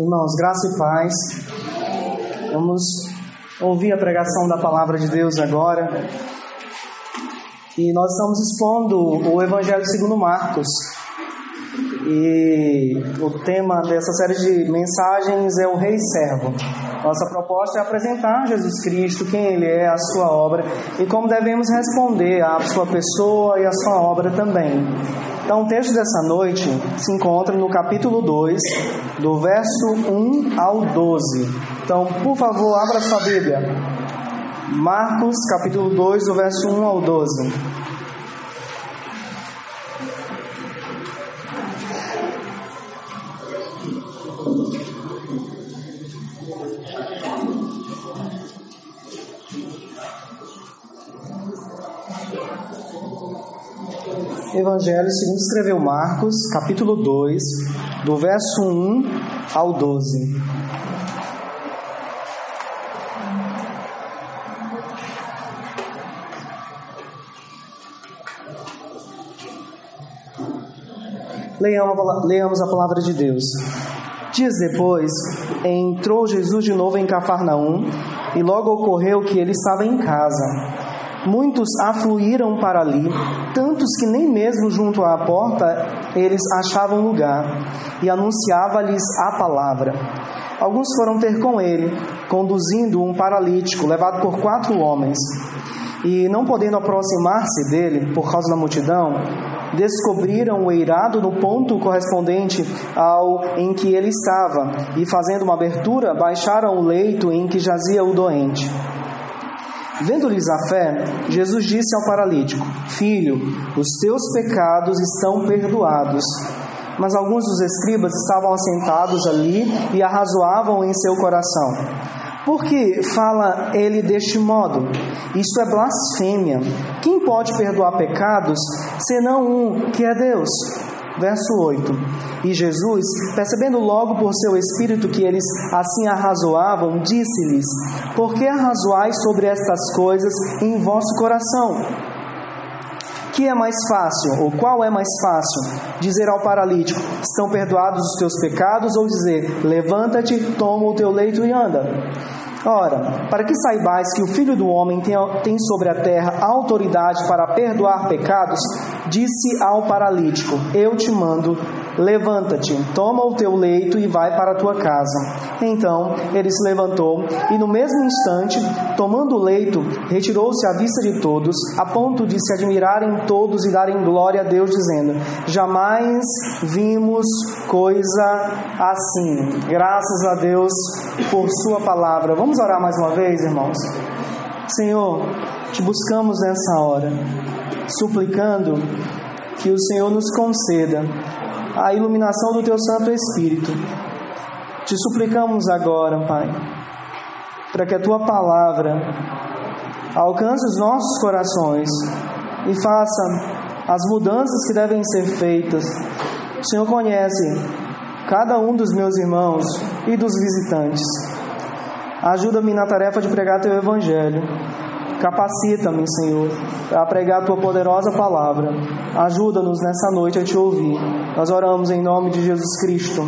Irmãos, graça e paz. Vamos ouvir a pregação da palavra de Deus agora. E nós estamos expondo o Evangelho segundo Marcos. E o tema dessa série de mensagens é o Rei Servo. Nossa proposta é apresentar Jesus Cristo, quem Ele é, a sua obra e como devemos responder à sua pessoa e à sua obra também. Então, o texto dessa noite se encontra no capítulo 2, do verso 1 ao 12. Então, por favor, abra sua Bíblia. Marcos, capítulo 2, do verso 1 ao 12. Evangelho segundo escreveu Marcos, capítulo 2, do verso 1 ao 12. Leamos a palavra de Deus. Dias depois, entrou Jesus de novo em Cafarnaum, e logo ocorreu que ele estava em casa. Muitos afluíram para ali, tantos que nem mesmo junto à porta eles achavam lugar, e anunciava-lhes a palavra. Alguns foram ter com ele, conduzindo um paralítico levado por quatro homens. E não podendo aproximar-se dele por causa da multidão, descobriram o eirado no ponto correspondente ao em que ele estava, e fazendo uma abertura, baixaram o leito em que jazia o doente. Vendo-lhes a fé, Jesus disse ao paralítico: Filho, os teus pecados estão perdoados. Mas alguns dos escribas estavam assentados ali e arrazoavam em seu coração. Por que fala ele deste modo? Isto é blasfêmia. Quem pode perdoar pecados senão um que é Deus? Verso 8: E Jesus, percebendo logo por seu espírito que eles assim arrazoavam, disse-lhes: Por que arrazoais sobre estas coisas em vosso coração? Que é mais fácil, ou qual é mais fácil, dizer ao paralítico: Estão perdoados os teus pecados, ou dizer: Levanta-te, toma o teu leito e anda? Ora, para que saibais que o Filho do Homem tem, sobre a terra autoridade para perdoar pecados, disse ao paralítico: Eu te mando, levanta-te, toma o teu leito e vai para a tua casa. Então ele se levantou e, no mesmo instante, tomando o leito, retirou-se à vista de todos, a ponto de se admirarem todos e darem glória a Deus, dizendo: Jamais vimos coisa assim. Graças a Deus por Sua palavra. Vamos orar mais uma vez, irmãos? Senhor, te buscamos nessa hora, suplicando que o Senhor nos conceda a iluminação do Teu Santo Espírito. Te suplicamos agora, Pai, para que a Tua palavra alcance os nossos corações e faça as mudanças que devem ser feitas. O Senhor conhece cada um dos meus irmãos e dos visitantes. Ajuda-me na tarefa de pregar Teu Evangelho. Capacita-me, Senhor, a pregar a tua poderosa palavra. Ajuda-nos nessa noite a te ouvir. Nós oramos em nome de Jesus Cristo.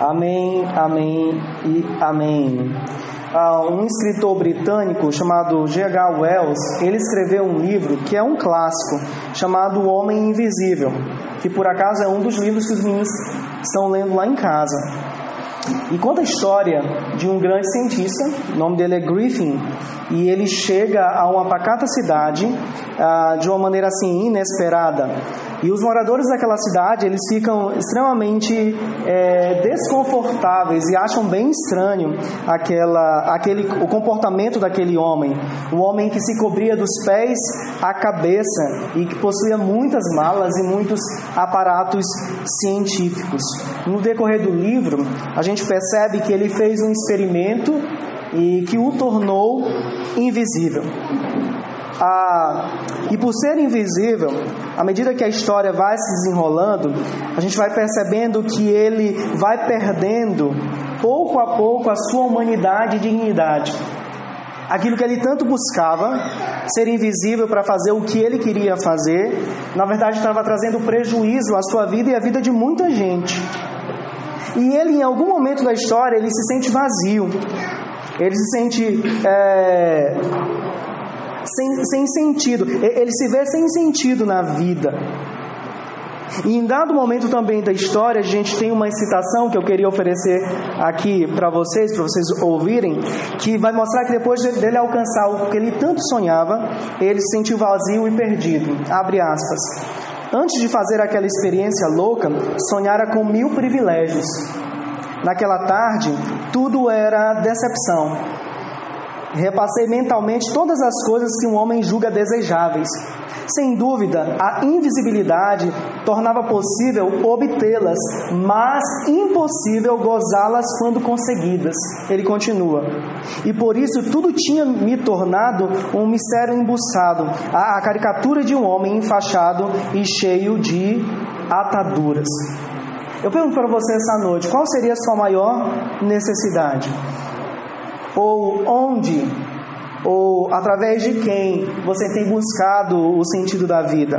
Amém, amém e amém. Ah, um escritor britânico chamado G.H. Wells, ele escreveu um livro que é um clássico, chamado O Homem Invisível, que por acaso é um dos livros que os meninos estão lendo lá em casa. E conta a história de um grande cientista, o nome dele é Griffin, e ele chega a uma pacata cidade ah, de uma maneira assim inesperada. E os moradores daquela cidade eles ficam extremamente é, desconfortáveis e acham bem estranho aquela, aquele, o comportamento daquele homem, o homem que se cobria dos pés à cabeça e que possuía muitas malas e muitos aparatos científicos. No decorrer do livro, a gente percebe que ele fez um experimento e que o tornou invisível. Ah, e por ser invisível, à medida que a história vai se desenrolando, a gente vai percebendo que ele vai perdendo, pouco a pouco, a sua humanidade e dignidade. Aquilo que ele tanto buscava, ser invisível para fazer o que ele queria fazer, na verdade estava trazendo prejuízo à sua vida e à vida de muita gente. E ele, em algum momento da história, ele se sente vazio. Ele se sente é, sem, sem sentido. Ele se vê sem sentido na vida. E em dado momento também da história, a gente tem uma citação que eu queria oferecer aqui para vocês, para vocês ouvirem, que vai mostrar que depois dele alcançar o que ele tanto sonhava, ele se sentiu vazio e perdido. Abre aspas. Antes de fazer aquela experiência louca, sonhara com mil privilégios. Naquela tarde, tudo era decepção. Repassei mentalmente todas as coisas que um homem julga desejáveis sem dúvida, a invisibilidade tornava possível obtê-las, mas impossível gozá-las quando conseguidas. Ele continua. E por isso tudo tinha me tornado um mistério embuçado, a, caricatura de um homem enfaixado e cheio de ataduras. Eu pergunto para você essa noite, qual seria a sua maior necessidade? Ou onde ou através de quem você tem buscado o sentido da vida.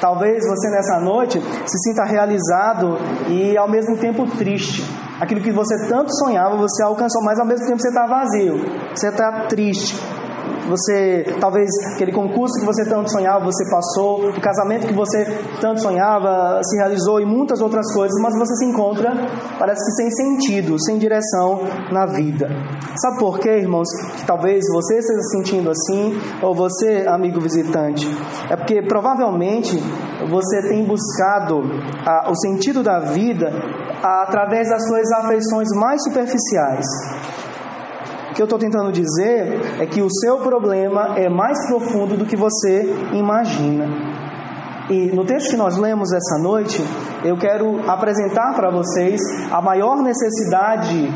Talvez você nessa noite se sinta realizado e ao mesmo tempo triste. Aquilo que você tanto sonhava, você alcançou, mas ao mesmo tempo você está vazio, você está triste. Você, talvez aquele concurso que você tanto sonhava, você passou, o casamento que você tanto sonhava se realizou e muitas outras coisas, mas você se encontra, parece que sem sentido, sem direção na vida. Sabe por quê, irmãos? Que talvez você esteja se sentindo assim, ou você, amigo visitante. É porque provavelmente você tem buscado a, o sentido da vida através das suas afeições mais superficiais. O que eu estou tentando dizer é que o seu problema é mais profundo do que você imagina. E no texto que nós lemos essa noite, eu quero apresentar para vocês a maior necessidade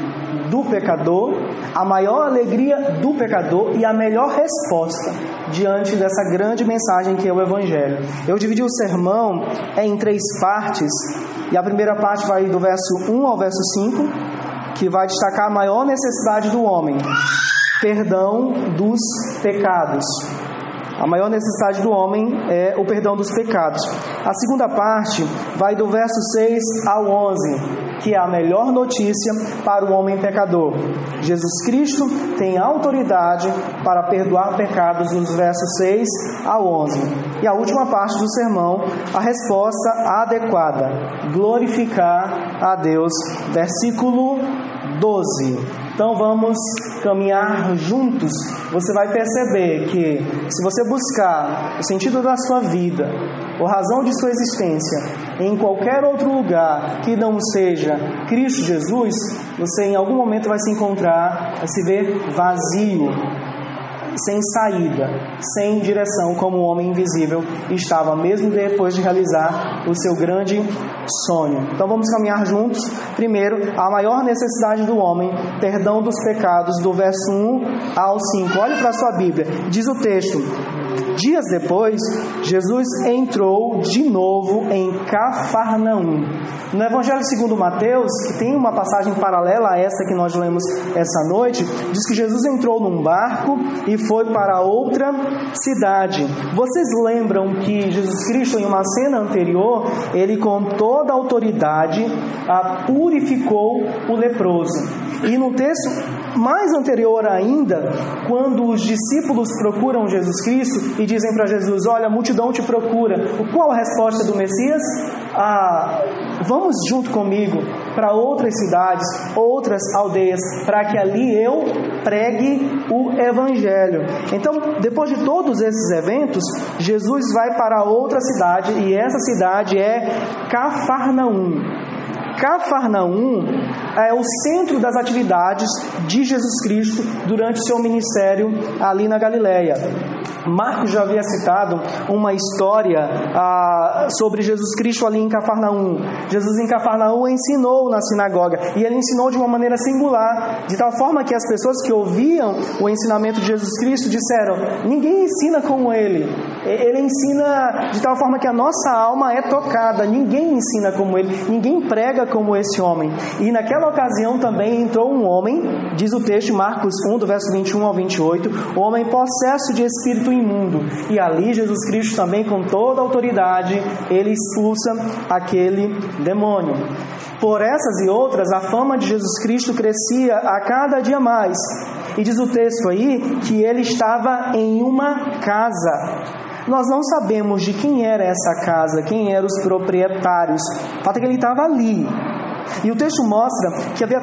do pecador, a maior alegria do pecador e a melhor resposta diante dessa grande mensagem que é o Evangelho. Eu dividi o sermão em três partes, e a primeira parte vai do verso 1 ao verso 5, que vai destacar a maior necessidade do homem: perdão dos pecados. A maior necessidade do homem é o perdão dos pecados. A segunda parte vai do verso 6 ao 11, que é a melhor notícia para o homem pecador. Jesus Cristo tem autoridade para perdoar pecados nos versos 6 ao 11. E a última parte do sermão, a resposta adequada: glorificar a Deus. Versículo 12. Então vamos caminhar juntos. Você vai perceber que se você buscar o sentido da sua vida, ou razão de sua existência, em qualquer outro lugar que não seja Cristo Jesus, você em algum momento vai se encontrar, vai se ver vazio, sem saída, sem direção, como o homem invisível estava, mesmo depois de realizar o seu grande sonho. Então vamos caminhar juntos. Primeiro, a maior necessidade do homem, perdão dos pecados, do verso 1 ao 5. Olhe para a sua Bíblia, diz o texto: Dias depois, Jesus entrou de novo em Cafarnaum. No Evangelho segundo Mateus, que tem uma passagem paralela a essa que nós lemos essa noite, diz que Jesus entrou num barco e foi para outra cidade. Vocês lembram que Jesus Cristo, em uma cena anterior, ele com toda a autoridade purificou o leproso. E no texto mais anterior ainda, quando os discípulos procuram Jesus Cristo e dizem para Jesus: Olha, a multidão te procura. Qual a resposta do Messias? Ah, vamos junto comigo para outras cidades, outras aldeias, para que ali eu pregue o Evangelho. Então, depois de todos esses eventos, Jesus vai para outra cidade e essa cidade é Cafarnaum. Cafarnaum é o centro das atividades de Jesus Cristo durante seu ministério ali na Galileia. Marcos já havia citado uma história ah, sobre Jesus Cristo ali em Cafarnaum. Jesus em Cafarnaum ensinou na sinagoga e ele ensinou de uma maneira singular, de tal forma que as pessoas que ouviam o ensinamento de Jesus Cristo disseram: ninguém ensina como ele. Ele ensina de tal forma que a nossa alma é tocada. Ninguém ensina como ele, ninguém prega como esse homem. E naquela ocasião também entrou um homem, diz o texto, Marcos 1, do verso 21 ao 28, um homem possesso de espírito imundo. E ali Jesus Cristo também, com toda a autoridade, ele expulsa aquele demônio. Por essas e outras, a fama de Jesus Cristo crescia a cada dia mais. E diz o texto aí que ele estava em uma casa. Nós não sabemos de quem era essa casa, quem eram os proprietários. O fato é que ele estava ali. E o texto mostra que havia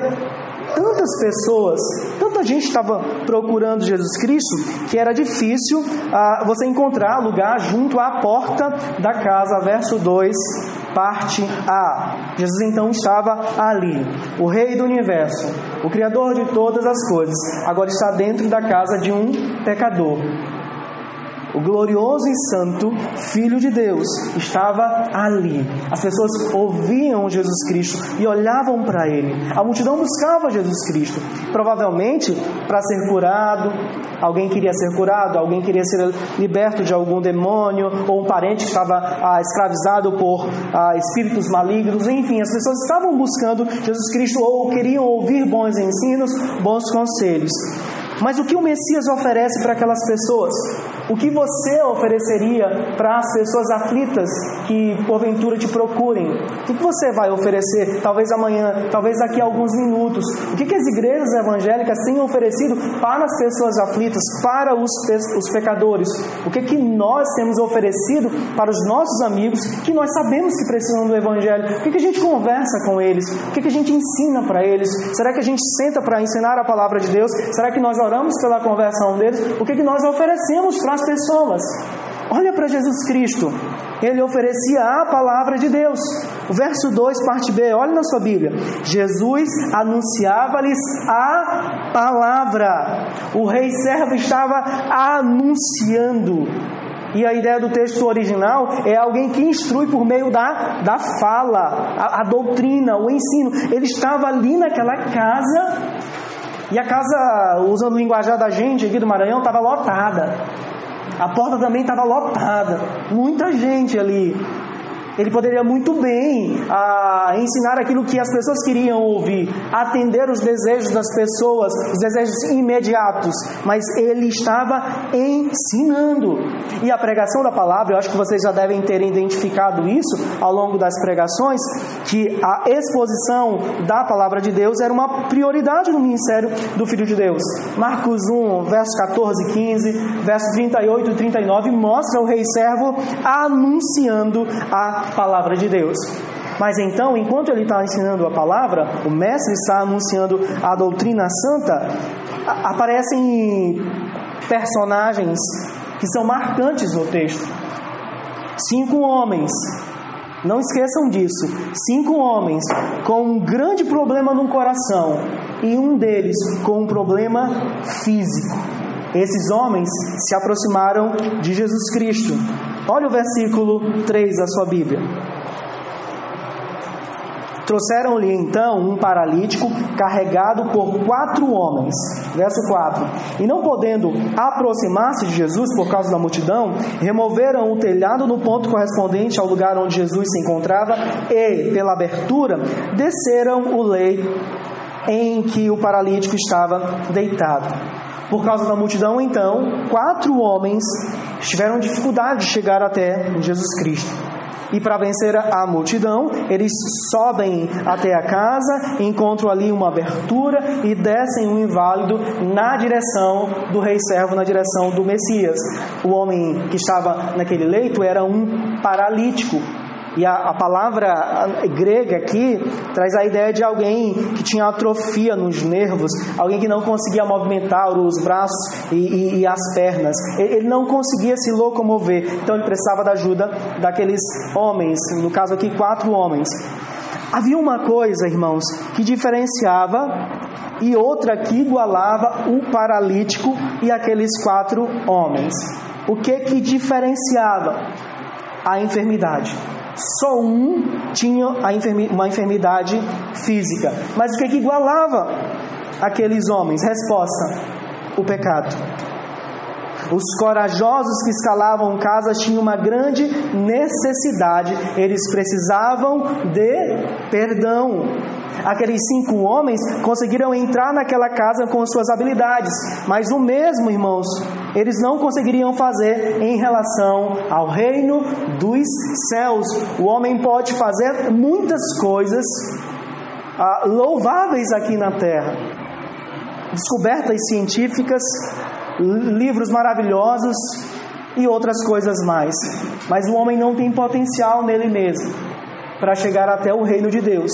tantas pessoas, tanta gente estava procurando Jesus Cristo que era difícil ah, você encontrar lugar junto à porta da casa. Verso 2, parte A. Jesus então estava ali, o Rei do universo, o Criador de todas as coisas, agora está dentro da casa de um pecador o glorioso e santo Filho de Deus estava ali. As pessoas ouviam Jesus Cristo e olhavam para ele. A multidão buscava Jesus Cristo, provavelmente para ser curado. Alguém queria ser curado, alguém queria ser liberto de algum demônio, ou um parente que estava ah, escravizado por ah, espíritos malignos. Enfim, as pessoas estavam buscando Jesus Cristo ou queriam ouvir bons ensinos, bons conselhos. Mas o que o Messias oferece para aquelas pessoas? O que você ofereceria para as pessoas aflitas que porventura te procurem? O que você vai oferecer, talvez amanhã, talvez daqui a alguns minutos? O que, as igrejas evangélicas têm oferecido para as pessoas aflitas, para os, os pecadores? O que, que nós temos oferecido para os nossos amigos que nós sabemos que precisam do Evangelho? O que, que a gente conversa com eles? O que, que a gente ensina para eles? Será que a gente senta para ensinar a palavra de Deus? Será que nós oramos pela conversão deles? O que, que nós oferecemos para as pessoas. Olha para Jesus Cristo. Ele oferecia a palavra de Deus. O verso 2, parte B, olha na sua Bíblia. Jesus anunciava-lhes a palavra. O rei servo estava anunciando. E a ideia do texto original é alguém que instrui por meio da, da fala, a, a doutrina, o ensino. Ele estava ali naquela casa e a casa, usando o linguajar da gente aqui do Maranhão, estava lotada. A porta também estava lotada, muita gente ali. Ele poderia muito bem ah, ensinar aquilo que as pessoas queriam ouvir, atender os desejos das pessoas, os desejos imediatos, mas ele estava ensinando. E a pregação da palavra, eu acho que vocês já devem ter identificado isso ao longo das pregações, que a exposição da palavra de Deus era uma prioridade no ministério do Filho de Deus. Marcos 1, versos 14 e 15, versos 38 e 39, mostra o rei servo anunciando a palavra de Deus. Mas então, enquanto ele está ensinando a palavra, o mestre está anunciando a doutrina santa, aparecem personagens que são marcantes no texto. Cinco homens, não esqueçam disso, cinco homens com um grande problema no coração e um deles com um problema físico. Esses homens se aproximaram de Jesus Cristo Olha o versículo 3 da sua Bíblia. Trouxeram-lhe então um paralítico carregado por quatro homens. Verso 4. E não podendo aproximar-se de Jesus por causa da multidão, removeram o telhado no ponto correspondente ao lugar onde Jesus se encontrava e, pela abertura, desceram o leito em que o paralítico estava deitado. Por causa da multidão, então, quatro homens tiveram dificuldade de chegar até Jesus Cristo. E para vencer a multidão, eles sobem até a casa, encontram ali uma abertura e descem um inválido na direção do rei servo, na direção do Messias. O homem que estava naquele leito era um paralítico, e a, a, palavra grega aqui traz a ideia de alguém que tinha atrofia nos nervos, alguém que não conseguia movimentar os braços e, e, e as pernas. Ele, ele não conseguia se locomover, então ele precisava da ajuda daqueles homens, no caso aqui, quatro homens. Havia uma coisa, irmãos, que diferenciava e outra que igualava o paralítico e aqueles quatro homens. O que que diferenciava? A enfermidade. Só um tinha uma enfermidade física. Mas o que, que igualava aqueles homens? Resposta: o pecado. Os corajosos que escalavam casas tinham uma grande necessidade, eles precisavam de perdão. Aqueles cinco homens conseguiram entrar naquela casa com suas habilidades, mas o mesmo, irmãos, eles não conseguiriam fazer em relação ao reino dos céus. O homem pode fazer muitas coisas, ah, louváveis aqui na terra. Descobertas científicas, livros maravilhosos e outras coisas mais. Mas o homem não tem potencial nele mesmo para chegar até o reino de Deus,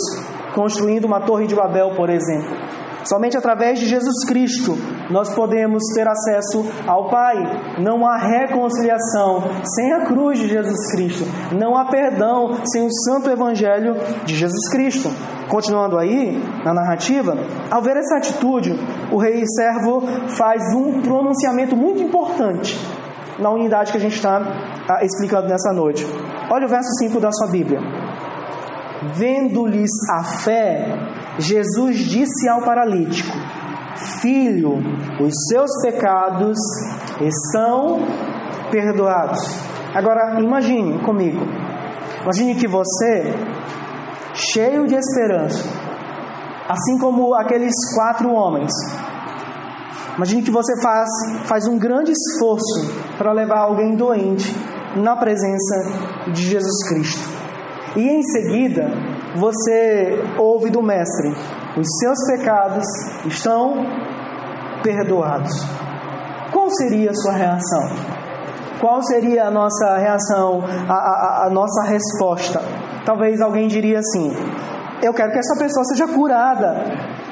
construindo uma torre de Babel, por exemplo. Somente através de Jesus Cristo nós podemos ter acesso ao Pai. Não há reconciliação sem a cruz de Jesus Cristo. Não há perdão sem o santo evangelho de Jesus Cristo. Continuando aí na narrativa, ao ver essa atitude, o rei servo faz um pronunciamento muito importante na unidade que a gente está ah, explicando nessa noite. Olha o verso 5 da sua Bíblia. Vendo-lhes a fé, Jesus disse ao paralítico: Filho, os seus pecados estão perdoados. Agora imagine comigo. Imagine que você, cheio de esperança, assim como aqueles quatro homens, imagine que você faz, faz um grande esforço para levar alguém doente na presença de Jesus Cristo. E em seguida, você ouve do Mestre: os seus pecados estão perdoados. Qual seria a sua reação? Qual seria a nossa reação, a, a, a nossa resposta? Talvez alguém diria assim: Eu quero que essa pessoa seja curada.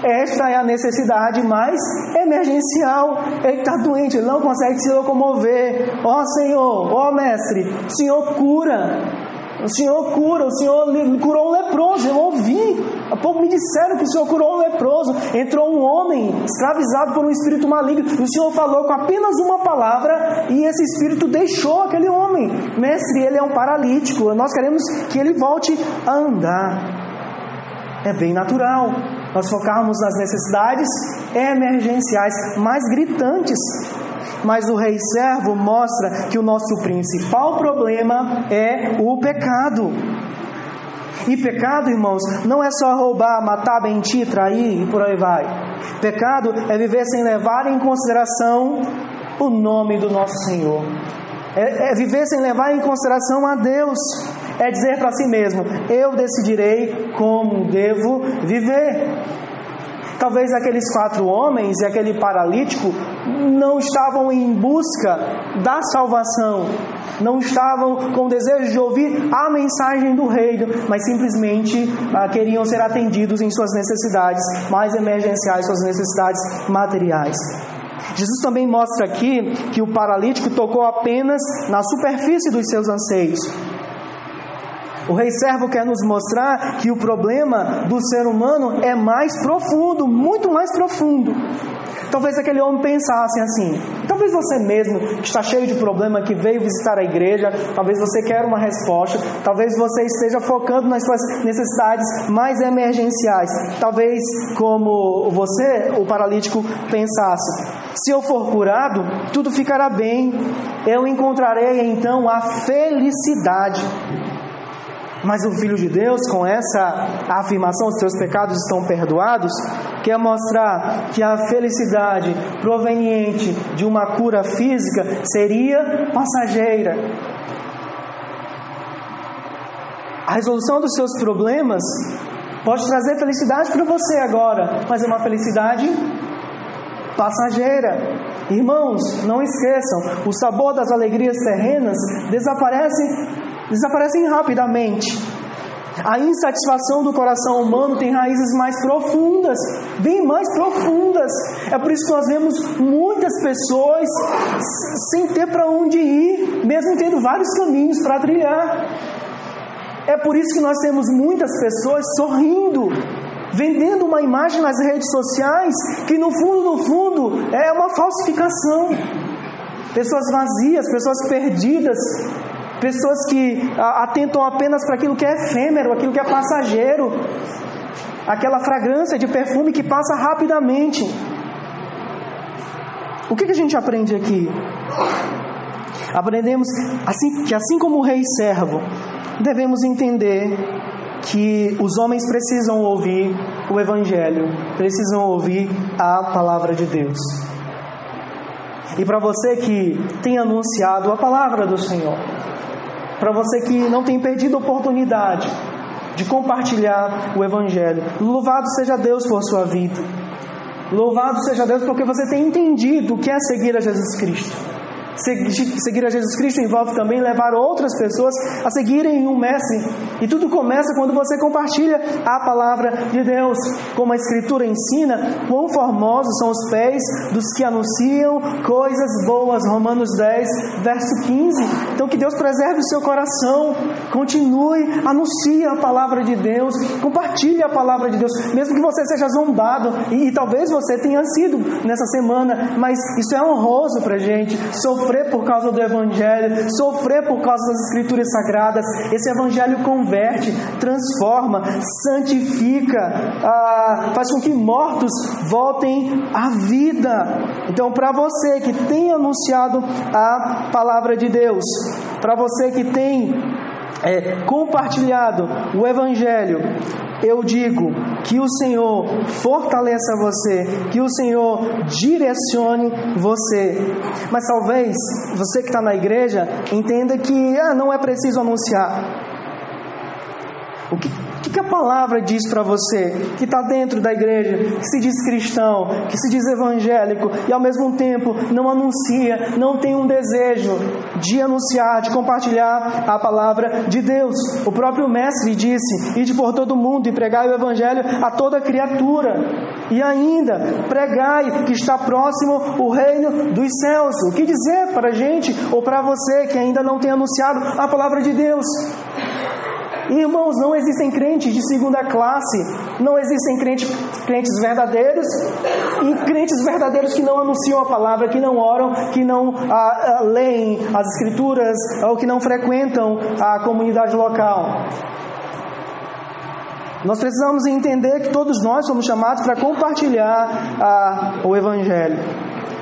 Esta é a necessidade mais emergencial. Ele está doente, ele não consegue se locomover. Ó oh, Senhor, ó oh, Mestre, Senhor cura. O Senhor cura, o Senhor curou um leproso, eu ouvi. Há pouco me disseram que o Senhor curou um leproso. Entrou um homem escravizado por um espírito maligno. E o Senhor falou com apenas uma palavra e esse espírito deixou aquele homem. Mestre, ele é um paralítico. Nós queremos que ele volte a andar. É bem natural nós focarmos nas necessidades emergenciais mais gritantes mas o rei servo mostra que o nosso principal problema é o pecado. E pecado, irmãos, não é só roubar, matar, mentir, trair e por aí vai. Pecado é viver sem levar em consideração o nome do nosso Senhor. É, é viver sem levar em consideração a Deus. É dizer para si mesmo: eu decidirei como devo viver. Talvez aqueles quatro homens e aquele paralítico não estavam em busca da salvação, não estavam com desejo de ouvir a mensagem do reino, mas simplesmente ah, queriam ser atendidos em suas necessidades mais emergenciais, suas necessidades materiais. Jesus também mostra aqui que o paralítico tocou apenas na superfície dos seus anseios. O rei servo quer nos mostrar que o problema do ser humano é mais profundo, muito mais profundo. Talvez aquele homem pensasse assim. Talvez você mesmo, que está cheio de problema, que veio visitar a igreja, talvez você quer uma resposta, talvez você esteja focando nas suas necessidades mais emergenciais. Talvez, como você, o paralítico, pensasse: se eu for curado, tudo ficará bem, eu encontrarei então a felicidade. Mas o Filho de Deus, com essa afirmação, os seus pecados estão perdoados, quer mostrar que a felicidade proveniente de uma cura física seria passageira. A resolução dos seus problemas pode trazer felicidade para você agora, mas é uma felicidade passageira. Irmãos, não esqueçam, o sabor das alegrias terrenas desaparece desaparecem rapidamente. A insatisfação do coração humano tem raízes mais profundas, bem mais profundas. É por isso que nós vemos muitas pessoas sem ter para onde ir, mesmo tendo vários caminhos para trilhar. É por isso que nós temos muitas pessoas sorrindo, vendendo uma imagem nas redes sociais que no fundo, no fundo, é uma falsificação. Pessoas vazias, pessoas perdidas, pessoas que atentam apenas para aquilo que é efêmero, aquilo que é passageiro, aquela fragrância de perfume que passa rapidamente. O que, que a gente aprende aqui? Aprendemos assim, que, assim como o rei servo, devemos entender que os homens precisam ouvir o Evangelho, precisam ouvir a palavra de Deus. E para você que tem anunciado a palavra do Senhor, para você que não tem perdido a oportunidade de compartilhar o Evangelho. Louvado seja Deus por sua vida. Louvado seja Deus porque você tem entendido o que é seguir a Jesus Cristo. Seguir a Jesus Cristo envolve também levar outras pessoas a seguirem um mestre. E tudo começa quando você compartilha a palavra de Deus. Como a Escritura ensina, quão formosos são os pés dos que anunciam coisas boas. Romanos 10, verso 15. Então que Deus preserve o seu coração. Continue, anuncie a palavra de Deus. Compartilhe a palavra de Deus. Mesmo que você seja zombado. E, e talvez você tenha sido nessa semana. Mas isso é honroso para gente. Sofrer sofrer por causa do Evangelho, sofrer por causa das Escrituras Sagradas. Esse Evangelho converte, transforma, santifica, ah, faz com que mortos voltem à vida. Então, para você que tem anunciado a palavra de Deus, para você que tem é, compartilhado o Evangelho, eu digo que o Senhor fortaleça você, que o Senhor direcione você. Mas talvez você que está na igreja entenda que ah, não é preciso anunciar. O que, que, que a palavra diz para você que está dentro da igreja, que se diz cristão, que se diz evangélico e ao mesmo tempo não anuncia, não tem um desejo de anunciar, de compartilhar a palavra de Deus? O próprio Mestre disse: Ide por todo mundo e pregai o evangelho a toda criatura. E ainda, pregai que está próximo o reino dos céus. O que dizer para a gente ou para você que ainda não tem anunciado a palavra de Deus? Irmãos, não existem crentes de segunda classe, não existem crentes, crentes verdadeiros e crentes verdadeiros que não anunciam a palavra, que não oram, que não ah, ah, leem as escrituras ou que não frequentam a comunidade local. Nós precisamos entender que todos nós somos chamados para compartilhar ah, o Evangelho.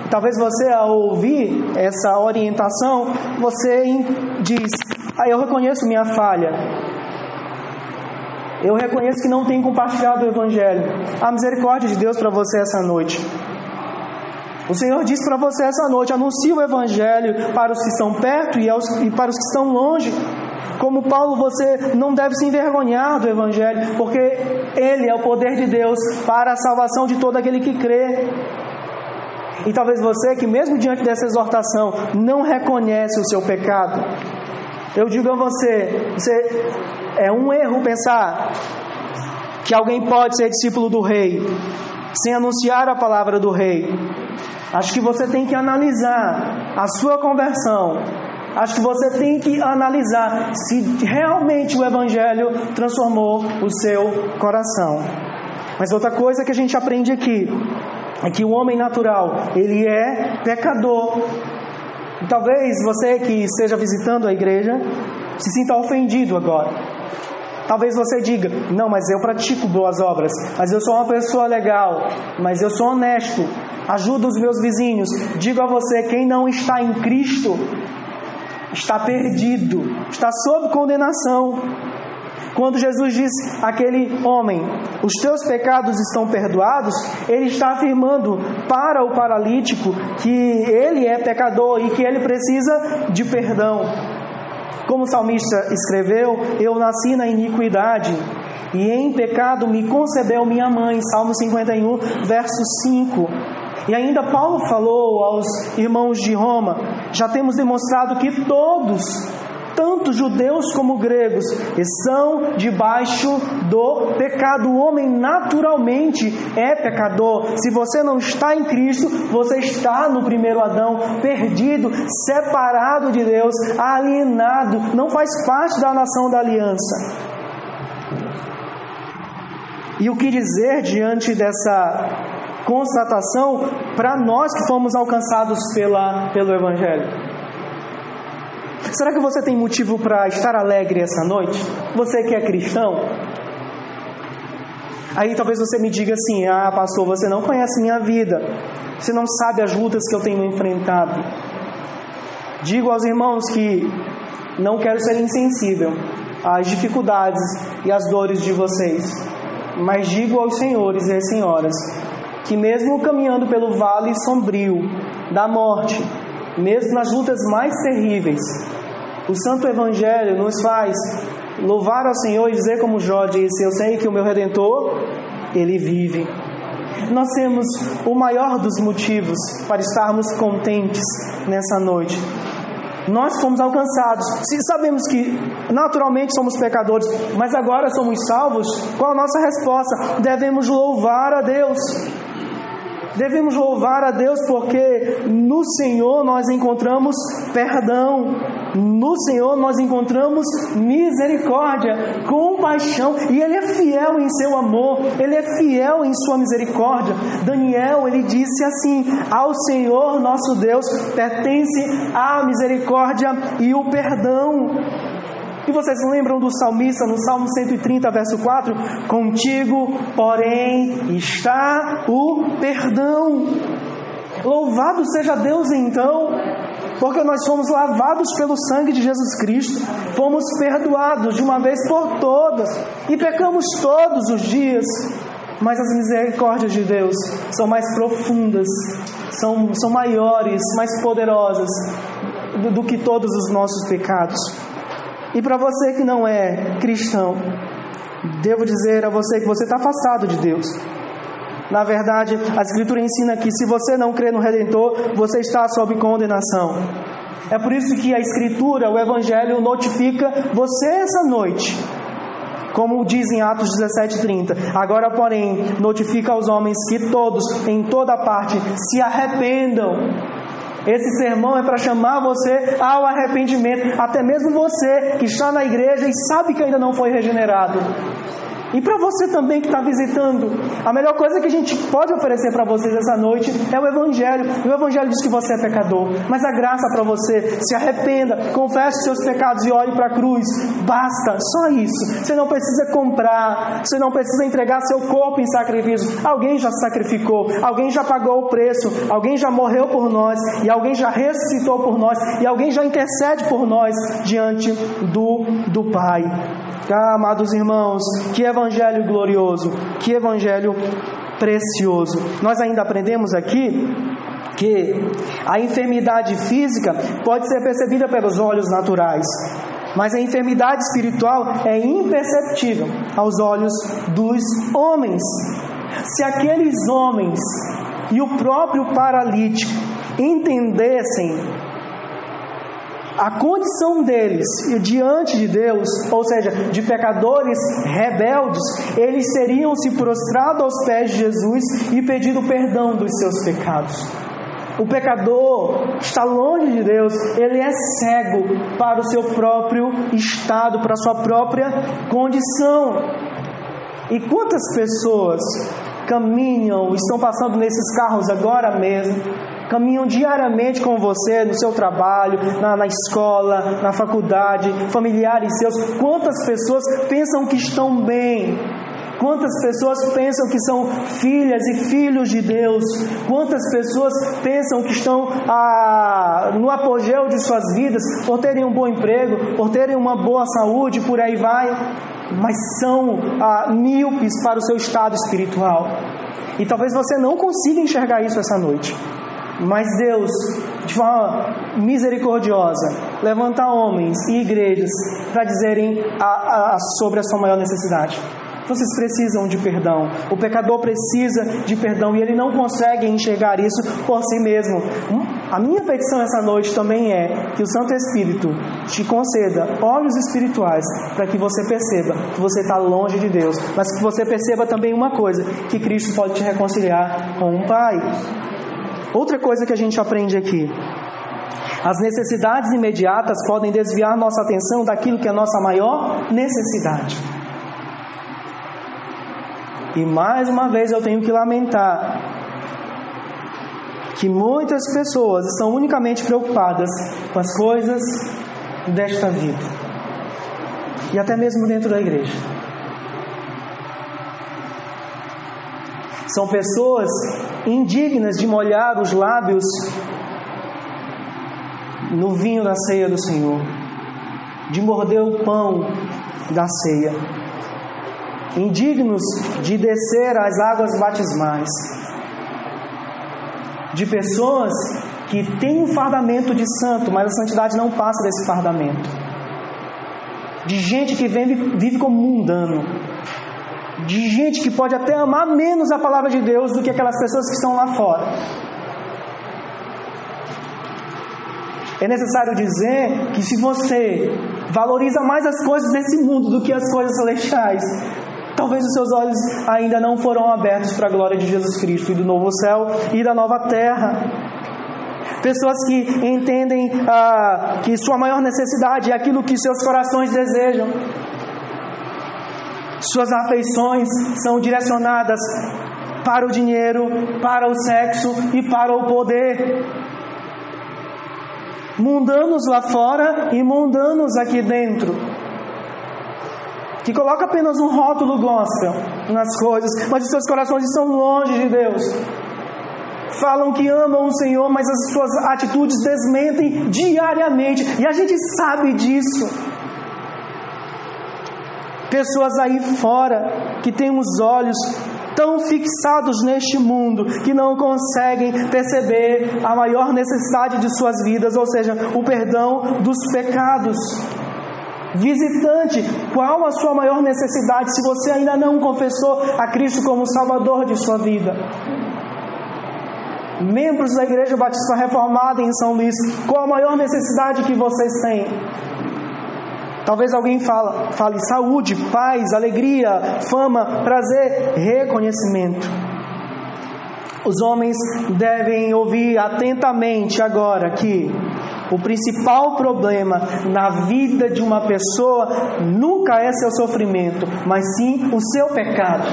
Talvez você, ao ouvir essa orientação, você diz: ah, Eu reconheço minha falha, eu reconheço que não tenho compartilhado o Evangelho. A misericórdia de Deus para você essa noite. O Senhor diz para você essa noite: anuncie o Evangelho para os que estão perto e, aos, e para os que estão longe. Como Paulo, você não deve se envergonhar do Evangelho, porque ele é o poder de Deus para a salvação de todo aquele que crê. E talvez você, que mesmo diante dessa exortação, não reconhece o seu pecado, eu digo a você, você é um erro pensar que alguém pode ser discípulo do rei sem anunciar a palavra do rei. Acho que você tem que analisar a sua conversão. Acho que você tem que analisar se realmente o evangelho transformou o seu coração. Mas outra coisa que a gente aprende aqui é que o homem natural, ele é pecador. E talvez você que esteja visitando a igreja se sinta ofendido agora. Talvez você diga: Não, mas eu pratico boas obras, mas eu sou uma pessoa legal, mas eu sou honesto, ajudo os meus vizinhos. Digo a você: quem não está em Cristo está perdido, está sob condenação. Quando Jesus diz àquele homem: Os teus pecados estão perdoados, ele está afirmando para o paralítico que ele é pecador e que ele precisa de perdão. Como o salmista escreveu, eu nasci na iniquidade e em pecado me concebeu minha mãe. Salmo 51, verso 5. E ainda Paulo falou aos irmãos de Roma: já temos demonstrado que todos tanto judeus como gregos, estão debaixo do pecado. O homem naturalmente é pecador. Se você não está em Cristo, você está no primeiro Adão, perdido, separado de Deus, alienado, não faz parte da nação da aliança. E o que dizer diante dessa constatação para nós que fomos alcançados pela, pelo Evangelho? Será que você tem motivo para estar alegre essa noite? Você que é cristão? Aí talvez você me diga assim: ah, pastor, você não conhece minha vida, você não sabe as lutas que eu tenho enfrentado. Digo aos irmãos que não quero ser insensível às dificuldades e às dores de vocês, mas digo aos senhores e às senhoras que, mesmo caminhando pelo vale sombrio da morte, mesmo nas lutas mais terríveis, o Santo Evangelho nos faz louvar ao Senhor e dizer como Jó disse: Eu sei que o meu redentor, ele vive. Nós temos o maior dos motivos para estarmos contentes nessa noite. Nós fomos alcançados. Se sabemos que naturalmente somos pecadores, mas agora somos salvos, qual a nossa resposta? Devemos louvar a Deus. Devemos louvar a Deus porque no Senhor nós encontramos perdão, no Senhor nós encontramos misericórdia, compaixão, e Ele é fiel em seu amor, Ele é fiel em sua misericórdia. Daniel, ele disse assim: Ao Senhor nosso Deus pertence a misericórdia e o perdão. E vocês lembram do salmista no Salmo 130, verso 4? Contigo, porém, está o perdão. Louvado seja Deus então, porque nós fomos lavados pelo sangue de Jesus Cristo, fomos perdoados de uma vez por todas e pecamos todos os dias. Mas as misericórdias de Deus são mais profundas, são, são maiores, mais poderosas do, do que todos os nossos pecados. E para você que não é cristão, devo dizer a você que você está afastado de Deus. Na verdade, a Escritura ensina que se você não crê no Redentor, você está sob condenação. É por isso que a Escritura, o Evangelho, notifica você essa noite. Como diz em Atos 17:30, agora, porém, notifica aos homens que todos, em toda parte, se arrependam esse sermão é para chamar você ao arrependimento, até mesmo você que está na igreja e sabe que ainda não foi regenerado. E para você também que está visitando, a melhor coisa que a gente pode oferecer para vocês essa noite é o Evangelho. O Evangelho diz que você é pecador, mas a graça para você, se arrependa, confesse seus pecados e olhe para a cruz. Basta, só isso. Você não precisa comprar, você não precisa entregar seu corpo em sacrifício. Alguém já sacrificou, alguém já pagou o preço, alguém já morreu por nós e alguém já ressuscitou por nós e alguém já intercede por nós diante do, do Pai. Ah, amados irmãos, que evangelho glorioso, que evangelho precioso. Nós ainda aprendemos aqui que a enfermidade física pode ser percebida pelos olhos naturais, mas a enfermidade espiritual é imperceptível aos olhos dos homens. Se aqueles homens e o próprio paralítico entendessem a condição deles diante de Deus, ou seja, de pecadores rebeldes, eles seriam se prostrado aos pés de Jesus e pedido perdão dos seus pecados. O pecador está longe de Deus, ele é cego para o seu próprio estado, para a sua própria condição. E quantas pessoas caminham, estão passando nesses carros agora mesmo, caminham diariamente com você no seu trabalho, na, na escola, na faculdade, familiares seus. Quantas pessoas pensam que estão bem, Quantas pessoas pensam que são filhas e filhos de Deus? Quantas pessoas pensam que estão ah, no apogeu de suas vidas por terem um bom emprego, por terem uma boa saúde, por aí vai, mas são ah, míopes para o seu estado espiritual? E talvez você não consiga enxergar isso essa noite. Mas Deus, de forma misericordiosa, levanta homens e igrejas para dizerem a, a, sobre a sua maior necessidade. Vocês precisam de perdão. O pecador precisa de perdão e ele não consegue enxergar isso por si mesmo. A minha petição essa noite também é que o Santo Espírito te conceda olhos espirituais para que você perceba que você está longe de Deus, mas que você perceba também uma coisa: que Cristo pode te reconciliar com o Pai. Outra coisa que a gente aprende aqui. As necessidades imediatas podem desviar nossa atenção daquilo que é a nossa maior necessidade. E mais uma vez eu tenho que lamentar que muitas pessoas estão unicamente preocupadas com as coisas desta vida. E até mesmo dentro da igreja. São pessoas indignas de molhar os lábios no vinho da ceia do Senhor, de morder o pão da ceia, indignos de descer as águas batismais, de pessoas que têm um fardamento de santo, mas a santidade não passa desse fardamento. de gente que vive, vive como mundano, de gente que pode até amar menos a palavra de Deus do que aquelas pessoas que estão lá fora. É necessário dizer que se você valoriza mais as coisas desse mundo do que as coisas celestiais, talvez os seus olhos ainda não foram abertos para a glória de Jesus Cristo e do novo céu e da nova terra. Pessoas que entendem ah, que sua maior necessidade é aquilo que seus corações desejam. Suas afeições são direcionadas para o dinheiro, para o sexo e para o poder mundanos lá fora e mundanos aqui dentro. Que coloca apenas um rótulo gospel nas coisas, mas os seus corações estão longe de Deus. Falam que amam o Senhor, mas as suas atitudes desmentem diariamente, e a gente sabe disso. Pessoas aí fora que têm os olhos tão fixados neste mundo que não conseguem perceber a maior necessidade de suas vidas, ou seja, o perdão dos pecados. Visitante, qual a sua maior necessidade se você ainda não confessou a Cristo como Salvador de sua vida? Membros da Igreja Batista Reformada em São Luís, qual a maior necessidade que vocês têm? Talvez alguém fala, fale saúde, paz, alegria, fama, prazer, reconhecimento. Os homens devem ouvir atentamente agora que o principal problema na vida de uma pessoa nunca é seu sofrimento, mas sim o seu pecado.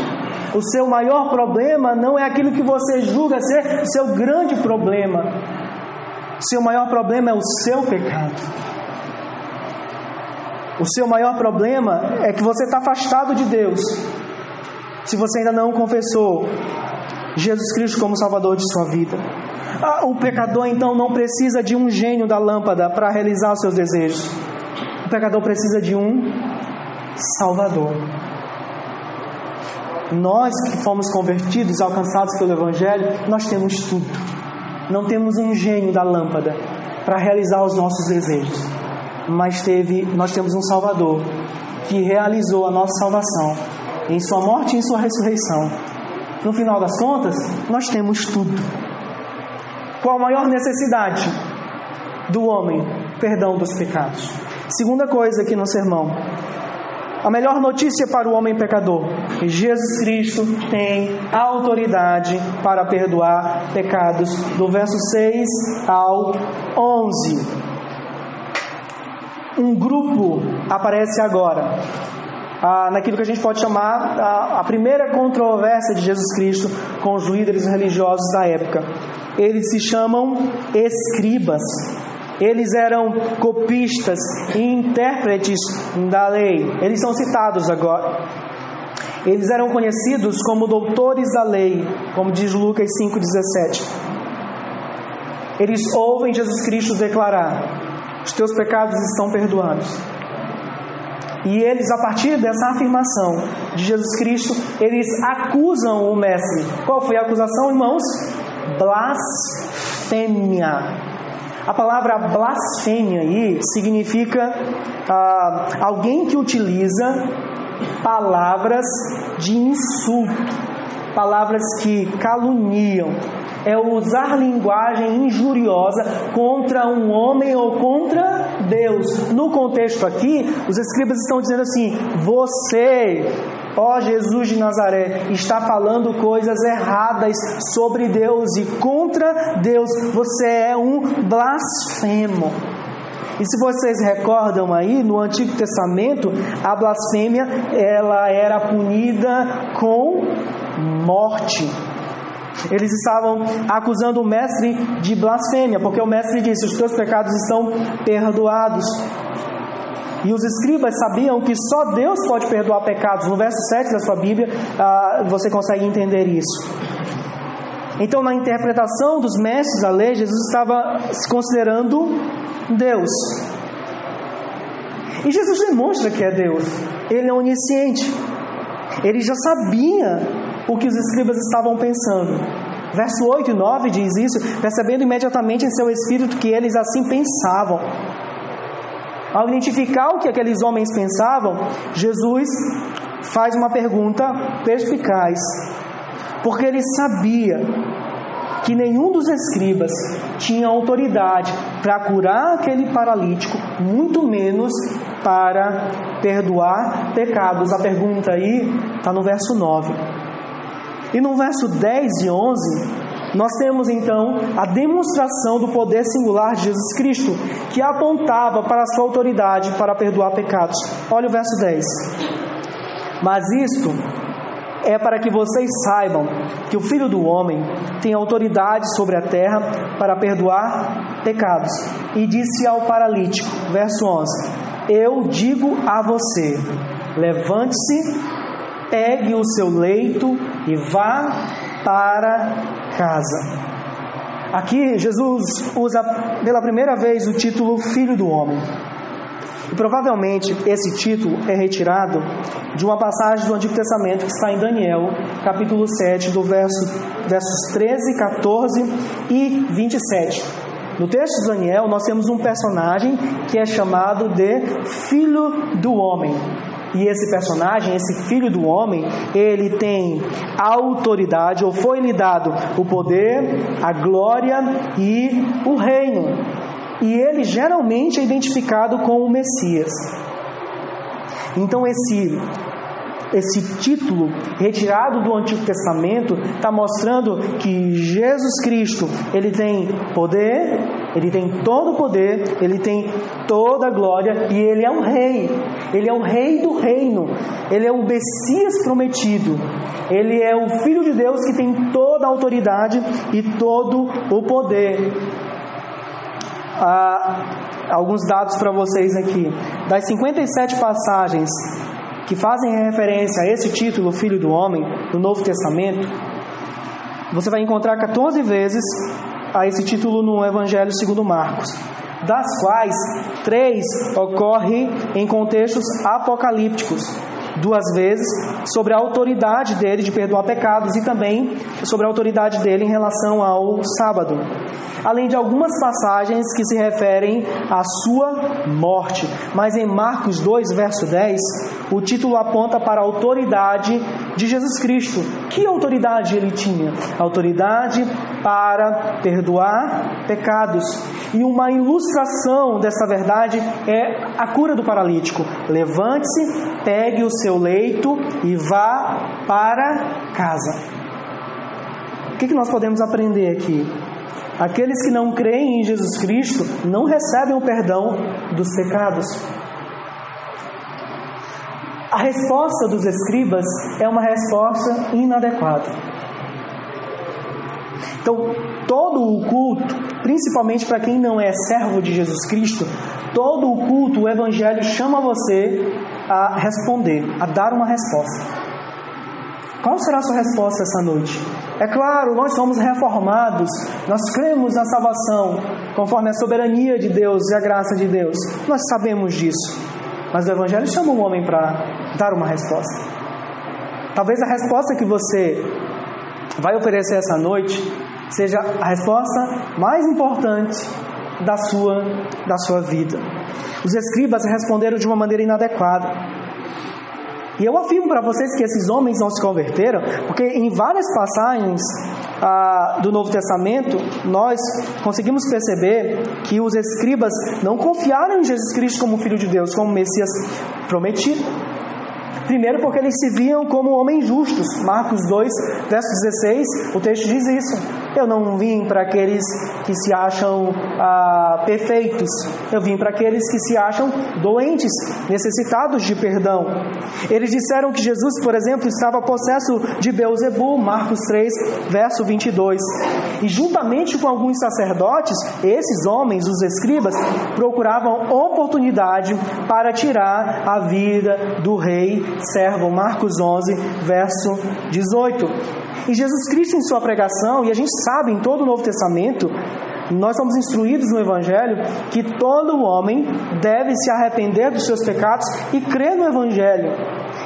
O seu maior problema não é aquilo que você julga ser seu grande problema. Seu maior problema é o seu pecado. O seu maior problema é que você está afastado de Deus. Se você ainda não confessou Jesus Cristo como Salvador de sua vida. Ah, o pecador então não precisa de um gênio da lâmpada para realizar os seus desejos. O pecador precisa de um Salvador. Nós que fomos convertidos, alcançados pelo Evangelho, nós temos tudo. Não temos um gênio da lâmpada para realizar os nossos desejos mas teve, nós temos um Salvador que realizou a nossa salvação em Sua morte e em Sua ressurreição. No final das contas, nós temos tudo. Qual a maior necessidade do homem? Perdão dos pecados. Segunda coisa aqui no sermão. A melhor notícia para o homem pecador: Jesus Cristo tem autoridade para perdoar pecados. Do verso 6 ao 11 um grupo aparece agora. Ah, naquilo que a gente pode chamar a, a primeira controvérsia de Jesus Cristo com os líderes religiosos da época. Eles se chamam escribas. Eles eram copistas e intérpretes da lei. Eles são citados agora. Eles eram conhecidos como doutores da lei, como diz Lucas 5,17. Eles ouvem Jesus Cristo declarar: os teus pecados estão perdoados. E eles, a partir dessa afirmação de Jesus Cristo, eles acusam o Mestre. Qual foi a acusação, irmãos? Blasfêmia. A palavra blasfêmia aí significa ah, alguém que utiliza palavras de insulto, palavras que caluniam, é usar linguagem injuriosa contra um homem ou contra Deus. No contexto aqui, os escribas estão dizendo assim: você, ó Jesus de Nazaré, está falando coisas erradas sobre Deus e contra Deus. Você é um blasfemo. E se vocês recordam aí, no Antigo Testamento, a blasfêmia ela era punida com morte. Eles estavam acusando o mestre de blasfêmia, porque o mestre disse: Os teus pecados estão perdoados. E os escribas sabiam que só Deus pode perdoar pecados. No verso 7 da sua Bíblia, ah, você consegue entender isso. Então, na interpretação dos mestres da lei, Jesus estava se considerando Deus. E Jesus demonstra que é Deus. Ele é onisciente. Ele já sabia o que os escribas estavam pensando. Verso 8 e 9 diz isso, percebendo imediatamente em seu espírito que eles assim pensavam. Ao identificar o que aqueles homens pensavam, Jesus faz uma pergunta perspicaz, porque ele sabia que nenhum dos escribas tinha autoridade para curar aquele paralítico, muito menos para perdoar pecados. A pergunta aí está no verso 9. E no verso 10 e 11, nós temos então a demonstração do poder singular de Jesus Cristo, que apontava para a sua autoridade para perdoar pecados. Olha o verso 10. Mas isto é para que vocês saibam que o Filho do Homem tem autoridade sobre a terra para perdoar pecados. E disse ao paralítico, verso 11: Eu digo a você: levante-se, pegue o seu leito e vá para casa. Aqui Jesus usa pela primeira vez o título Filho do Homem. E provavelmente esse título é retirado de uma passagem do Antigo Testamento que está em Daniel, capítulo 7, do verso, versos 13, 14 e 27. No texto de Daniel, nós temos um personagem que é chamado de Filho do Homem. E esse personagem, esse filho do homem, ele tem autoridade, ou foi-lhe dado o poder, a glória e o reino e ele geralmente é identificado com o Messias. Então esse esse título retirado do Antigo Testamento está mostrando que Jesus Cristo ele tem poder, ele tem todo o poder, ele tem toda a glória e ele é o rei. Ele é o rei do reino. Ele é o Messias prometido. Ele é o Filho de Deus que tem toda a autoridade e todo o poder ah, alguns dados para vocês aqui. Das 57 passagens que fazem referência a esse título, Filho do Homem, no Novo Testamento, você vai encontrar 14 vezes a esse título no Evangelho segundo Marcos, das quais três ocorre em contextos apocalípticos, duas vezes sobre a autoridade dele de perdoar pecados e também sobre a autoridade dele em relação ao sábado além de algumas passagens que se referem à sua morte. Mas em Marcos 2, verso 10, o título aponta para a autoridade de Jesus Cristo. Que autoridade ele tinha? Autoridade para perdoar pecados. E uma ilustração dessa verdade é a cura do paralítico. Levante-se, pegue o seu leito e vá para casa. O que, nós podemos aprender aqui? Aqueles que não creem em Jesus Cristo não recebem o perdão dos pecados. A resposta dos escribas é uma resposta inadequada. Então, todo o culto, principalmente para quem não é servo de Jesus Cristo, todo o culto, o Evangelho chama você a responder, a dar uma resposta. Qual será a sua resposta essa noite? É claro, nós somos reformados, nós cremos na salvação, conforme a soberania de Deus e a graça de Deus. Nós sabemos disso. Mas o Evangelho chama um homem para dar uma resposta. Talvez a resposta que você vai oferecer essa noite seja a resposta mais importante da sua, da sua vida. Os escribas responderam de uma maneira inadequada. E eu afirmo para vocês que esses homens não se converteram, porque em várias passagens ah, do Novo Testamento nós conseguimos perceber que os escribas não confiaram em Jesus Cristo como Filho de Deus, como Messias prometido. Primeiro, porque eles se viam como homens justos. Marcos 2, verso 16, o texto diz isso. Eu não vim para aqueles que se acham ah, perfeitos, eu vim para aqueles que se acham doentes, necessitados de perdão. Eles disseram que Jesus, por exemplo, estava possesso de Beuzebu, Marcos 3, verso 22. E juntamente com alguns sacerdotes, esses homens, os escribas, procuravam oportunidade para tirar a vida do rei servo, Marcos 11, verso 18. E Jesus Cristo, em sua pregação, e a gente sabe em todo o Novo Testamento, nós somos instruídos no Evangelho que todo homem deve se arrepender dos seus pecados e crer no Evangelho.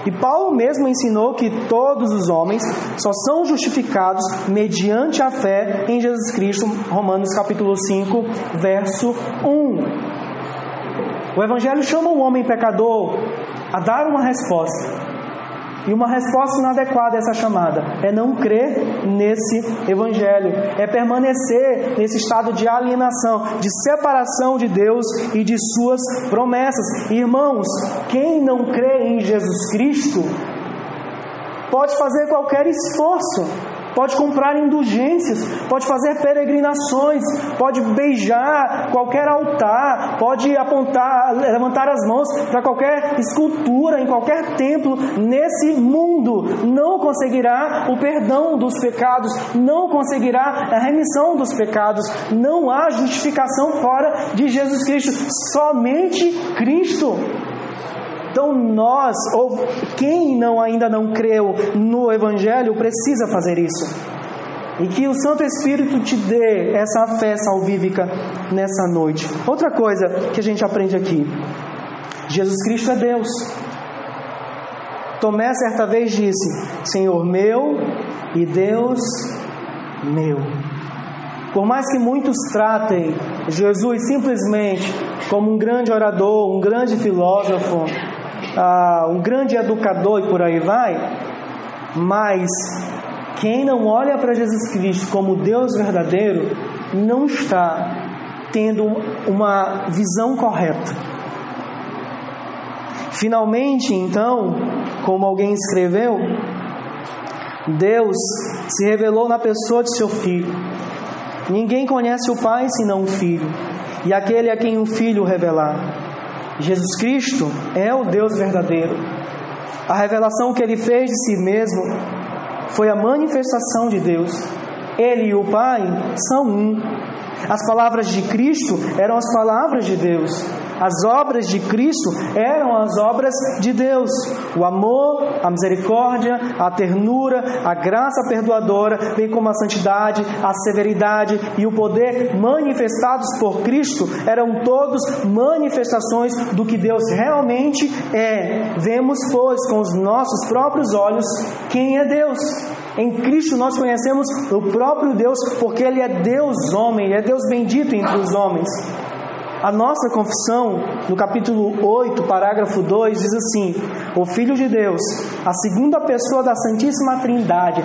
E Paulo mesmo ensinou que todos os homens só são justificados mediante a fé em Jesus Cristo, Romanos capítulo 5, verso 1. O Evangelho chama o homem pecador a dar uma resposta. E uma resposta inadequada a essa chamada é não crer nesse Evangelho, é permanecer nesse estado de alienação, de separação de Deus e de Suas promessas. Irmãos, quem não crê em Jesus Cristo pode fazer qualquer esforço pode comprar indulgências, pode fazer peregrinações, pode beijar qualquer altar, pode apontar, levantar as mãos para qualquer escultura em qualquer templo nesse mundo, não conseguirá o perdão dos pecados, não conseguirá a remissão dos pecados, não há justificação fora de Jesus Cristo, somente Cristo. Então nós, ou quem não ainda não creu no Evangelho, precisa fazer isso. E que o Santo Espírito te dê essa fé salvífica nessa noite. Outra coisa que a gente aprende aqui: Jesus Cristo é Deus. Tomé certa vez disse: Senhor meu e Deus meu. Por mais que muitos tratem Jesus simplesmente como um grande orador, um grande filósofo, ah, um grande educador e por aí vai, mas quem não olha para Jesus Cristo como Deus verdadeiro não está tendo uma visão correta. Finalmente, então, como alguém escreveu, Deus se revelou na pessoa de seu filho. Ninguém conhece o Pai senão o Filho, e aquele a quem o Filho revelar. Jesus Cristo é o Deus verdadeiro. A revelação que ele fez de si mesmo foi a manifestação de Deus. Ele e o Pai são um. As palavras de Cristo eram as palavras de Deus. As obras de Cristo eram as obras de Deus. O amor, a misericórdia, a ternura, a graça perdoadora, bem como a santidade, a severidade e o poder manifestados por Cristo eram todos manifestações do que Deus realmente é. Vemos, pois, com os nossos próprios olhos quem é Deus. Em Cristo nós conhecemos o próprio Deus, porque Ele é Deus homem, é Deus bendito entre os homens. A nossa confissão, no capítulo 8, parágrafo 2, diz assim: O Filho de Deus, a segunda pessoa da Santíssima Trindade,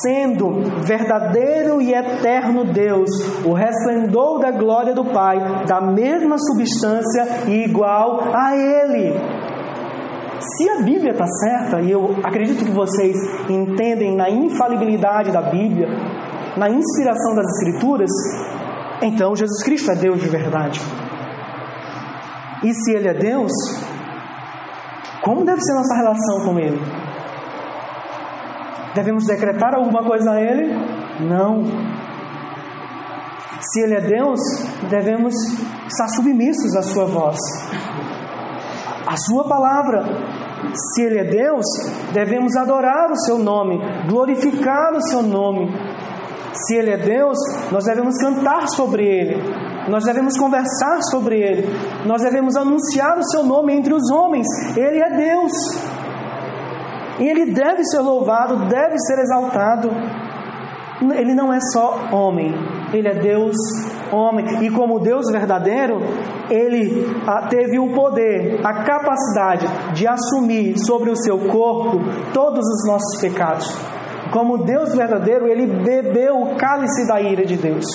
sendo verdadeiro e eterno Deus, o resplendor da glória do Pai, da mesma substância e igual a Ele. Se a Bíblia está certa, e eu acredito que vocês entendem na infalibilidade da Bíblia, na inspiração das Escrituras, então Jesus Cristo é Deus de verdade. E se Ele é Deus, como deve ser nossa relação com Ele? Devemos decretar alguma coisa a Ele? Não. Se Ele é Deus, devemos estar submissos à Sua voz, à Sua palavra. Se Ele é Deus, devemos adorar o Seu nome, glorificar o Seu nome. Se Ele é Deus, nós devemos cantar sobre Ele, nós devemos conversar sobre Ele, nós devemos anunciar o Seu nome entre os homens. Ele é Deus. E Ele deve ser louvado, deve ser exaltado. Ele não é só homem, Ele é Deus homem. E como Deus verdadeiro, Ele ah, teve o poder, a capacidade de assumir sobre o seu corpo todos os nossos pecados. Como Deus verdadeiro, Ele bebeu o cálice da ira de Deus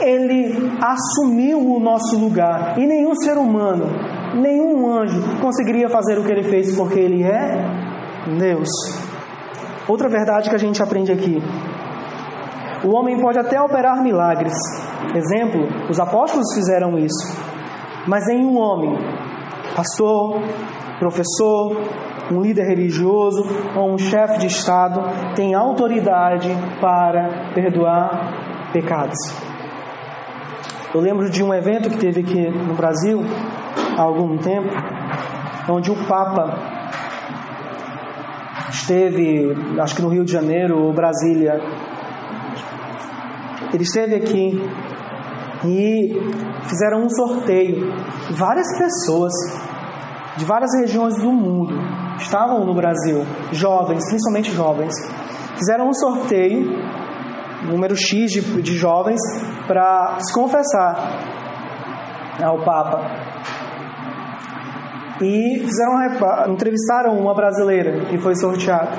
ele assumiu o nosso lugar. E nenhum ser humano, nenhum anjo conseguiria fazer o que ele fez, porque ele é Deus. Outra verdade que a gente aprende aqui: o homem pode até operar milagres. Exemplo, os apóstolos fizeram isso. Mas nenhum homem, pastor, professor, um líder religioso ou um chefe de Estado tem autoridade para perdoar pecados. Eu lembro de um evento que teve aqui no Brasil há algum tempo, onde o Papa esteve, acho que no Rio de Janeiro ou Brasília. Ele esteve aqui e fizeram um sorteio. Várias pessoas de várias regiões do mundo estavam no Brasil, jovens, principalmente jovens. Fizeram um sorteio número X de, de jovens para se confessar né, ao Papa. E fizeram entrevistaram uma brasileira que foi sorteada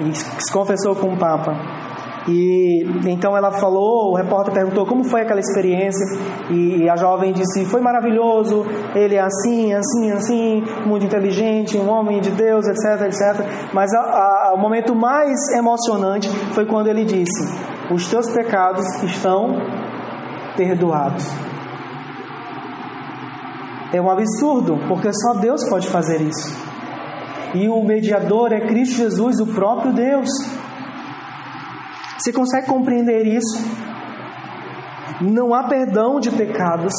e se confessou com o Papa. E então ela falou, o repórter perguntou como foi aquela experiência e a jovem disse: "Foi maravilhoso, ele é assim, assim, assim, muito inteligente, um homem de Deus, etc, etc". Mas a, a, o momento mais emocionante foi quando ele disse: "Os teus pecados estão perdoados". É um absurdo, porque só Deus pode fazer isso. E o mediador é Cristo Jesus, o próprio Deus. Você consegue compreender isso? Não há perdão de pecados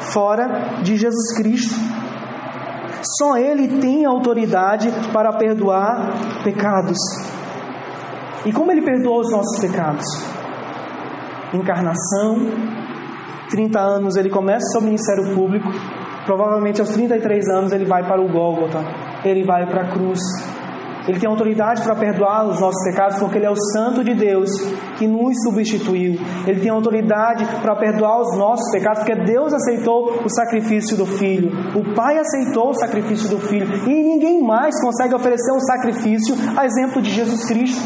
fora de Jesus Cristo. Só Ele tem autoridade para perdoar pecados. E como Ele perdoou os nossos pecados? Encarnação, 30 anos ele começa seu ministério público, provavelmente aos 33 anos ele vai para o Gólgota, ele vai para a cruz, ele tem autoridade para perdoar os nossos pecados porque Ele é o Santo de Deus que nos substituiu. Ele tem autoridade para perdoar os nossos pecados porque Deus aceitou o sacrifício do Filho. O Pai aceitou o sacrifício do Filho. E ninguém mais consegue oferecer um sacrifício a exemplo de Jesus Cristo.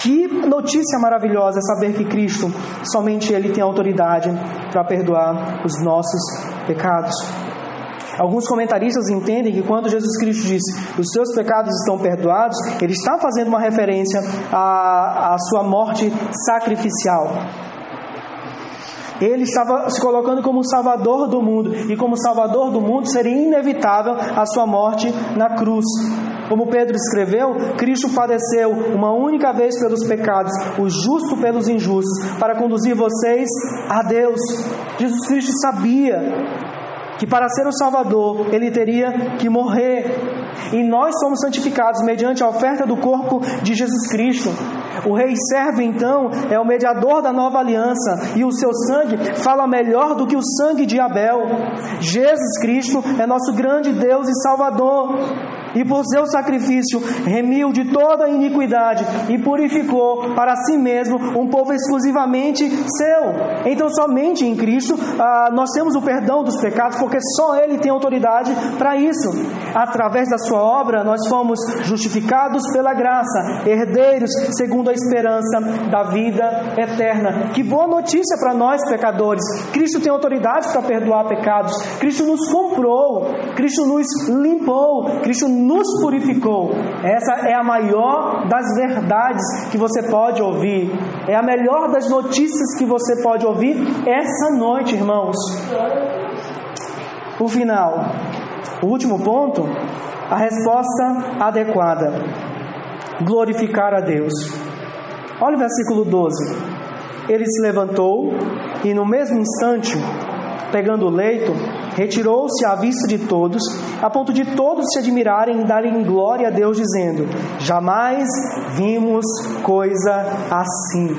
Que notícia maravilhosa saber que Cristo, somente Ele tem autoridade para perdoar os nossos pecados. Alguns comentaristas entendem que quando Jesus Cristo disse os seus pecados estão perdoados, ele está fazendo uma referência à, à sua morte sacrificial. Ele estava se colocando como Salvador do mundo, e como Salvador do mundo seria inevitável a sua morte na cruz. Como Pedro escreveu, Cristo padeceu uma única vez pelos pecados, o justo pelos injustos, para conduzir vocês a Deus. Jesus Cristo sabia que para ser o Salvador ele teria que morrer. E nós somos santificados mediante a oferta do corpo de Jesus Cristo. O rei servo, então, é o mediador da nova aliança, e o seu sangue fala melhor do que o sangue de Abel. Jesus Cristo é nosso grande Deus e Salvador e por seu sacrifício remiu de toda a iniquidade e purificou para si mesmo um povo exclusivamente seu. Então, somente em Cristo ah, nós temos o perdão dos pecados, porque só Ele tem autoridade para isso. Através da Sua obra, nós fomos justificados pela graça, herdeiros segundo a esperança da vida eterna. Que boa notícia para nós, pecadores! Cristo tem autoridade para perdoar pecados, Cristo nos comprou, Cristo nos limpou, Cristo nos purificou. Essa é a maior das verdades que você pode ouvir. É a melhor das notícias que você pode ouvir essa noite, irmãos. O final, o último ponto, a resposta adequada: glorificar a Deus. Olha o versículo 12. Ele se levantou e, no mesmo instante, pegando o leito, retirou-se à vista de todos, a ponto de todos se admirarem e darem glória a Deus, dizendo: Jamais vimos coisa assim.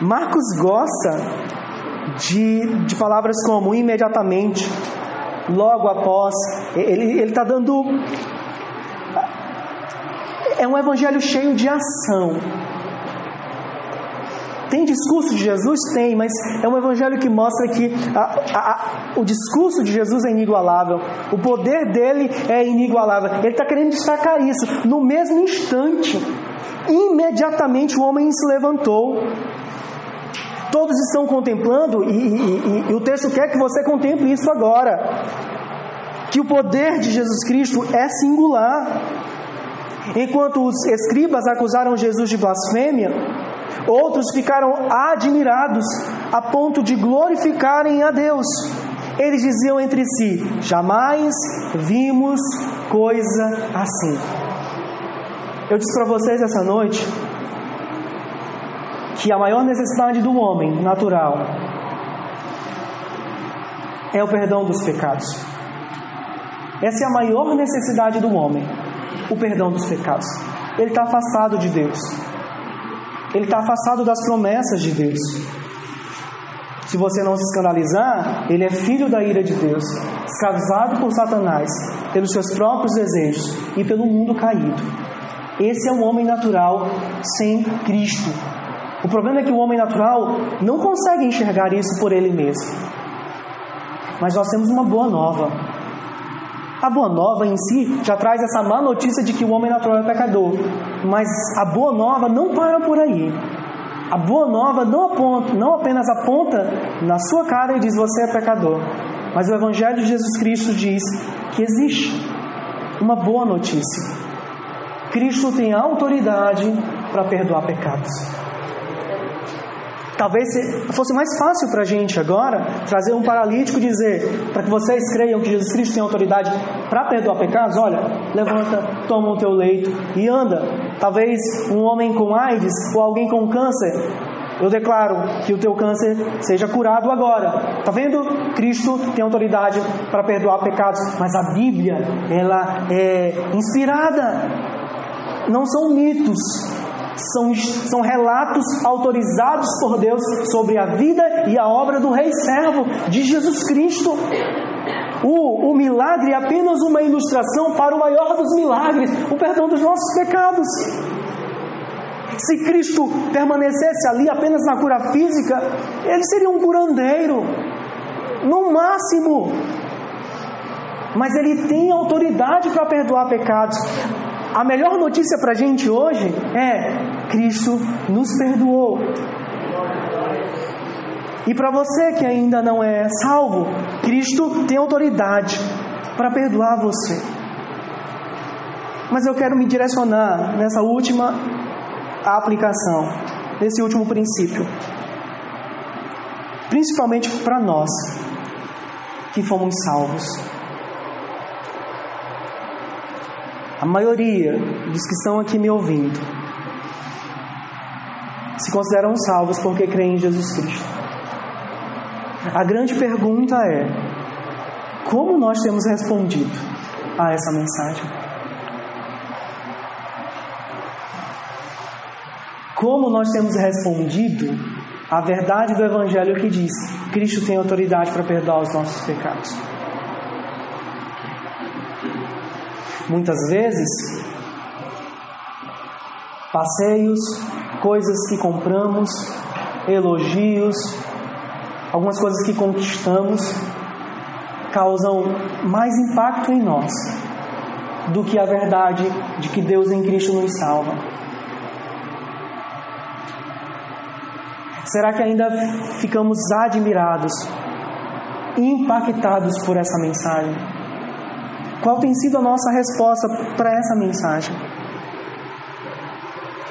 Marcos gosta de, de palavras como imediatamente, logo após. Ele está dando. É um evangelho cheio de ação. Tem discurso de Jesus? Tem, mas é um evangelho que mostra que a, a, a, o discurso de Jesus é inigualável, o poder dele é inigualável. Ele está querendo destacar isso. No mesmo instante, imediatamente o homem se levantou. Todos estão contemplando, e, e, e, e o texto quer que você contemple isso agora. Que o poder de Jesus Cristo é singular. Enquanto os escribas acusaram Jesus de blasfêmia, Outros ficaram admirados a ponto de glorificarem a Deus. Eles diziam entre si: Jamais vimos coisa assim. Eu disse para vocês essa noite que a maior necessidade do homem natural é o perdão dos pecados. Essa é a maior necessidade do homem, o perdão dos pecados. Ele está afastado de Deus. Ele está afastado das promessas de Deus. Se você não se escandalizar, ele é filho da ira de Deus, escravizado por Satanás, pelos seus próprios desejos e pelo mundo caído. Esse é um homem natural sem Cristo. O problema é que o homem natural não consegue enxergar isso por ele mesmo. mas nós temos uma boa nova. A boa nova em si já traz essa má notícia de que o homem natural é pecador. Mas a boa nova não para por aí. A boa nova não, aponta, não apenas aponta na sua cara e diz você é pecador, mas o Evangelho de Jesus Cristo diz que existe uma boa notícia. Cristo tem autoridade para perdoar pecados. Talvez fosse mais fácil para a gente agora trazer um paralítico e dizer, para que vocês creiam que Jesus Cristo tem autoridade para perdoar pecados, olha, levanta, toma o teu leito e anda. Talvez um homem com AIDS ou alguém com câncer, eu declaro que o teu câncer seja curado agora. Está vendo? Cristo tem autoridade para perdoar pecados, mas a Bíblia, ela é inspirada. Não são mitos, são, são relatos autorizados por Deus sobre a vida e a obra do Rei Servo, de Jesus Cristo. O, o milagre é apenas uma ilustração para o maior dos milagres, o perdão dos nossos pecados. Se Cristo permanecesse ali apenas na cura física, ele seria um curandeiro, no máximo. Mas ele tem autoridade para perdoar pecados. A melhor notícia para a gente hoje é: Cristo nos perdoou. E para você que ainda não é salvo, Cristo tem autoridade para perdoar você. Mas eu quero me direcionar nessa última aplicação, nesse último princípio. Principalmente para nós que fomos salvos. A maioria dos que estão aqui me ouvindo se consideram salvos porque creem em Jesus Cristo. A grande pergunta é: como nós temos respondido a essa mensagem? Como nós temos respondido à verdade do Evangelho que diz: Cristo tem autoridade para perdoar os nossos pecados? Muitas vezes, passeios, coisas que compramos, elogios, algumas coisas que conquistamos, causam mais impacto em nós do que a verdade de que Deus em Cristo nos salva. Será que ainda ficamos admirados, impactados por essa mensagem? Qual tem sido a nossa resposta para essa mensagem?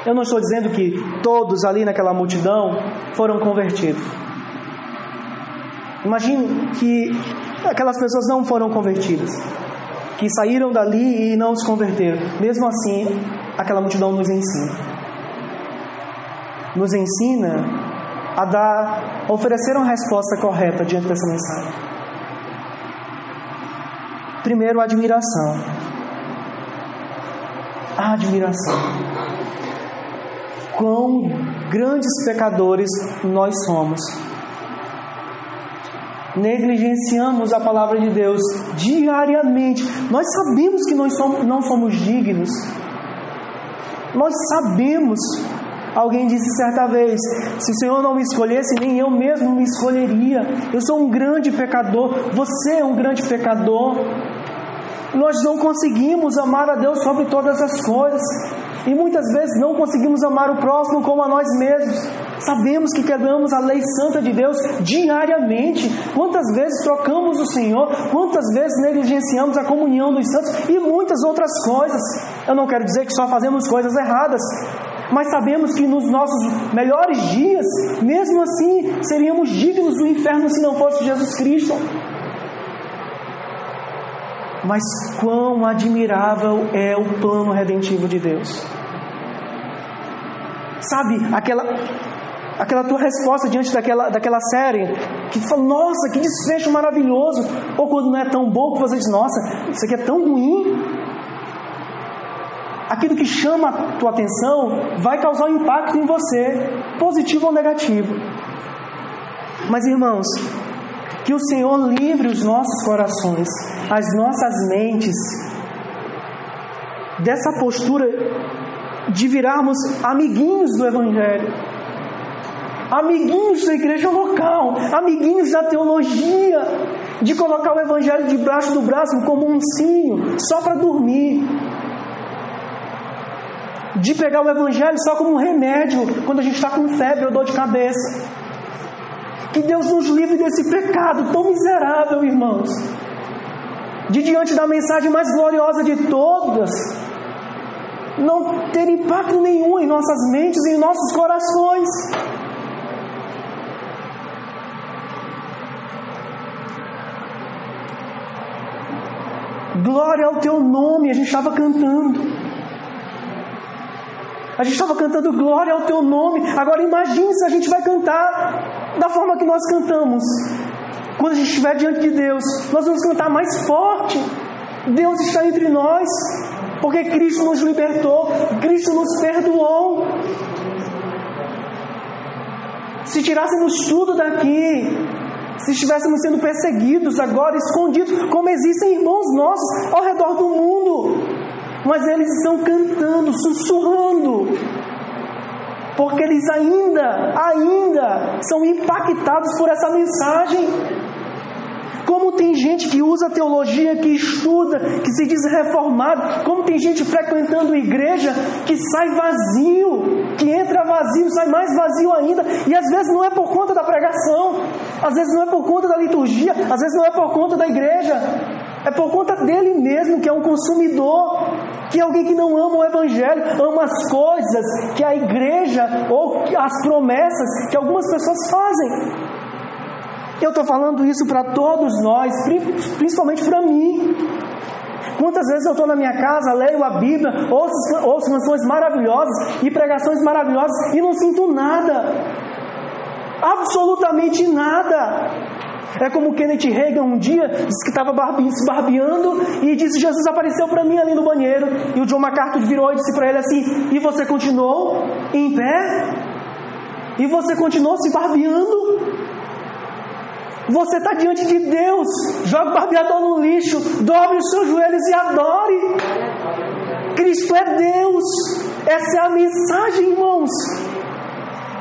Eu não estou dizendo que todos ali naquela multidão foram convertidos. Imagine que aquelas pessoas não foram convertidas, que saíram dali e não se converteram. Mesmo assim, aquela multidão nos ensina. Nos ensina a dar, a oferecer uma resposta correta diante dessa mensagem. Primeiro, admiração. A admiração. Quão grandes pecadores nós somos. Negligenciamos a palavra de Deus diariamente. Nós sabemos que nós somos, não somos dignos. Nós sabemos. Alguém disse certa vez: se o Senhor não me escolhesse, nem eu mesmo me escolheria. Eu sou um grande pecador. Você é um grande pecador. Nós não conseguimos amar a Deus sobre todas as coisas. E muitas vezes não conseguimos amar o próximo como a nós mesmos. Sabemos que quebramos a lei santa de Deus diariamente. Quantas vezes trocamos o Senhor, quantas vezes negligenciamos a comunhão dos santos e muitas outras coisas. Eu não quero dizer que só fazemos coisas erradas, mas sabemos que nos nossos melhores dias, mesmo assim, seríamos dignos do inferno se não fosse Jesus Cristo. Mas quão admirável é o plano redentivo de Deus. Sabe, aquela, aquela tua resposta diante daquela, daquela série, que tu fala, nossa, que desfecho maravilhoso. Ou quando não é tão bom que você diz, nossa, isso aqui é tão ruim. Aquilo que chama a tua atenção vai causar um impacto em você, positivo ou negativo. Mas irmãos, que o Senhor livre os nossos corações, as nossas mentes, dessa postura de virarmos amiguinhos do Evangelho, amiguinhos da igreja local, amiguinhos da teologia, de colocar o Evangelho debaixo do braço como um cinho, só para dormir, de pegar o Evangelho só como um remédio quando a gente está com febre ou dor de cabeça. Que Deus nos livre desse pecado tão miserável, irmãos. De diante da mensagem mais gloriosa de todas, não ter impacto nenhum em nossas mentes e em nossos corações. Glória ao teu nome, a gente estava cantando. A gente estava cantando glória ao teu nome. Agora imagine se a gente vai cantar da forma que nós cantamos. Quando a gente estiver diante de Deus, nós vamos cantar mais forte. Deus está entre nós, porque Cristo nos libertou, Cristo nos perdoou. Se tirássemos tudo daqui, se estivéssemos sendo perseguidos agora, escondidos, como existem irmãos nossos ao redor do mundo, mas eles estão cantando, sussurrando, porque eles ainda, ainda são impactados por essa mensagem. Como tem gente que usa teologia, que estuda, que se diz reformado, como tem gente frequentando igreja que sai vazio, que entra vazio, sai mais vazio ainda, e às vezes não é por conta da pregação, às vezes não é por conta da liturgia, às vezes não é por conta da igreja, é por conta dele mesmo, que é um consumidor, que é alguém que não ama o Evangelho, ama as coisas que a igreja ou as promessas que algumas pessoas fazem. Eu estou falando isso para todos nós, principalmente para mim. Quantas vezes eu estou na minha casa, leio a Bíblia, ouço, ouço canções maravilhosas e pregações maravilhosas e não sinto nada. Absolutamente nada. É como Kenneth Reagan um dia disse que estava se barbeando e disse: Jesus apareceu para mim ali no banheiro. E o John MacArthur virou e disse para ele assim: E você continuou em pé? E você continuou se barbeando? Você está diante de Deus. Jogue o barbeador no lixo. Dobre os seus joelhos e adore. Cristo é Deus. Essa é a mensagem, irmãos.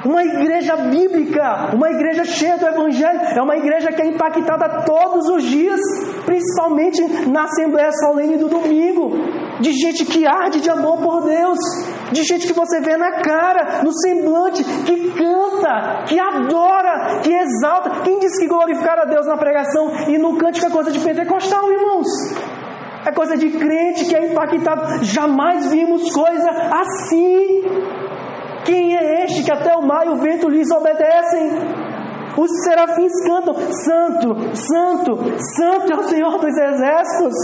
Uma igreja bíblica, uma igreja cheia do Evangelho, é uma igreja que é impactada todos os dias, principalmente na Assembleia Solene do domingo, de gente que arde de amor por Deus, de gente que você vê na cara, no semblante, que canta, que adora, que exalta. Quem disse que glorificar a Deus na pregação e no cântico é coisa de pentecostal, irmãos? É coisa de crente que é impactado. Jamais vimos coisa assim. Quem é este que até o mar e o vento lhes obedecem? Os serafins cantam: Santo, Santo, Santo é o Senhor dos Exércitos.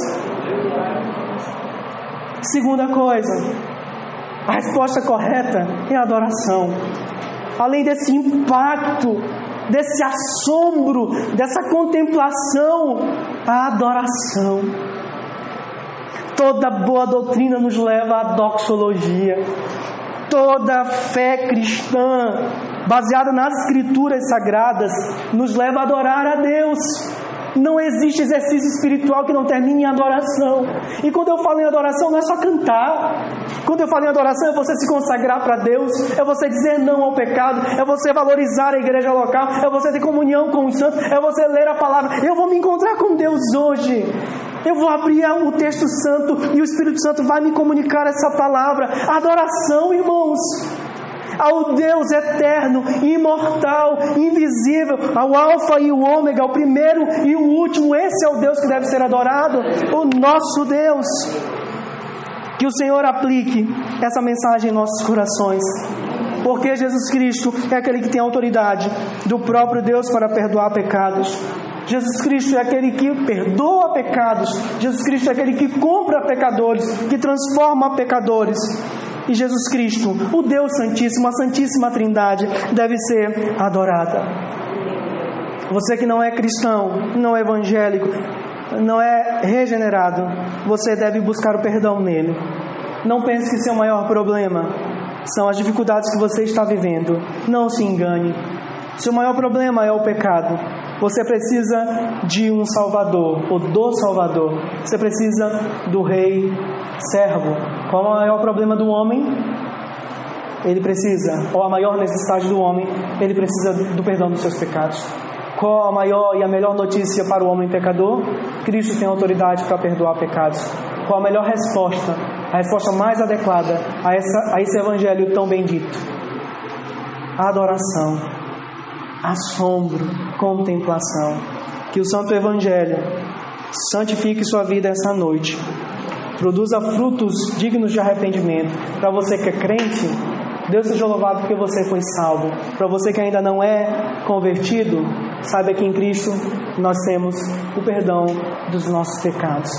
Segunda coisa, a resposta correta é a adoração. Além desse impacto, desse assombro, dessa contemplação, a adoração. Toda boa doutrina nos leva à doxologia toda fé cristã, baseada nas escrituras sagradas, nos leva a adorar a Deus. Não existe exercício espiritual que não termine em adoração. E quando eu falo em adoração, não é só cantar. Quando eu falo em adoração, é você se consagrar para Deus, é você dizer não ao pecado, é você valorizar a igreja local, é você ter comunhão com os santos, é você ler a palavra. Eu vou me encontrar com Deus hoje. Eu vou abrir o texto santo e o Espírito Santo vai me comunicar essa palavra. Adoração, irmãos ao Deus eterno, imortal, invisível, ao Alfa e o Ômega, o primeiro e o último. Esse é o Deus que deve ser adorado, o nosso Deus. Que o Senhor aplique essa mensagem em nossos corações. Porque Jesus Cristo é aquele que tem autoridade do próprio Deus para perdoar pecados. Jesus Cristo é aquele que perdoa pecados. Jesus Cristo é aquele que compra pecadores, que transforma pecadores. E Jesus Cristo, o Deus Santíssimo, a Santíssima Trindade, deve ser adorada. Você que não é cristão, não é evangélico, não é regenerado, você deve buscar o perdão nele. Não pense que seu maior problema são as dificuldades que você está vivendo. Não se engane. Seu maior problema é o pecado. Você precisa de um Salvador, ou do Salvador. Você precisa do Rei servo. Qual é o maior problema do homem? Ele precisa, ou a maior necessidade do homem, ele precisa do perdão dos seus pecados. Qual a maior e a melhor notícia para o homem pecador? Cristo tem autoridade para perdoar pecados. Qual a melhor resposta? A resposta mais adequada a, essa, a esse evangelho tão bendito? Adoração, assombro, contemplação. Que o Santo Evangelho santifique sua vida essa noite. Produza frutos dignos de arrependimento. Para você que é crente, Deus seja louvado porque você foi salvo. Para você que ainda não é convertido, saiba que em Cristo nós temos o perdão dos nossos pecados.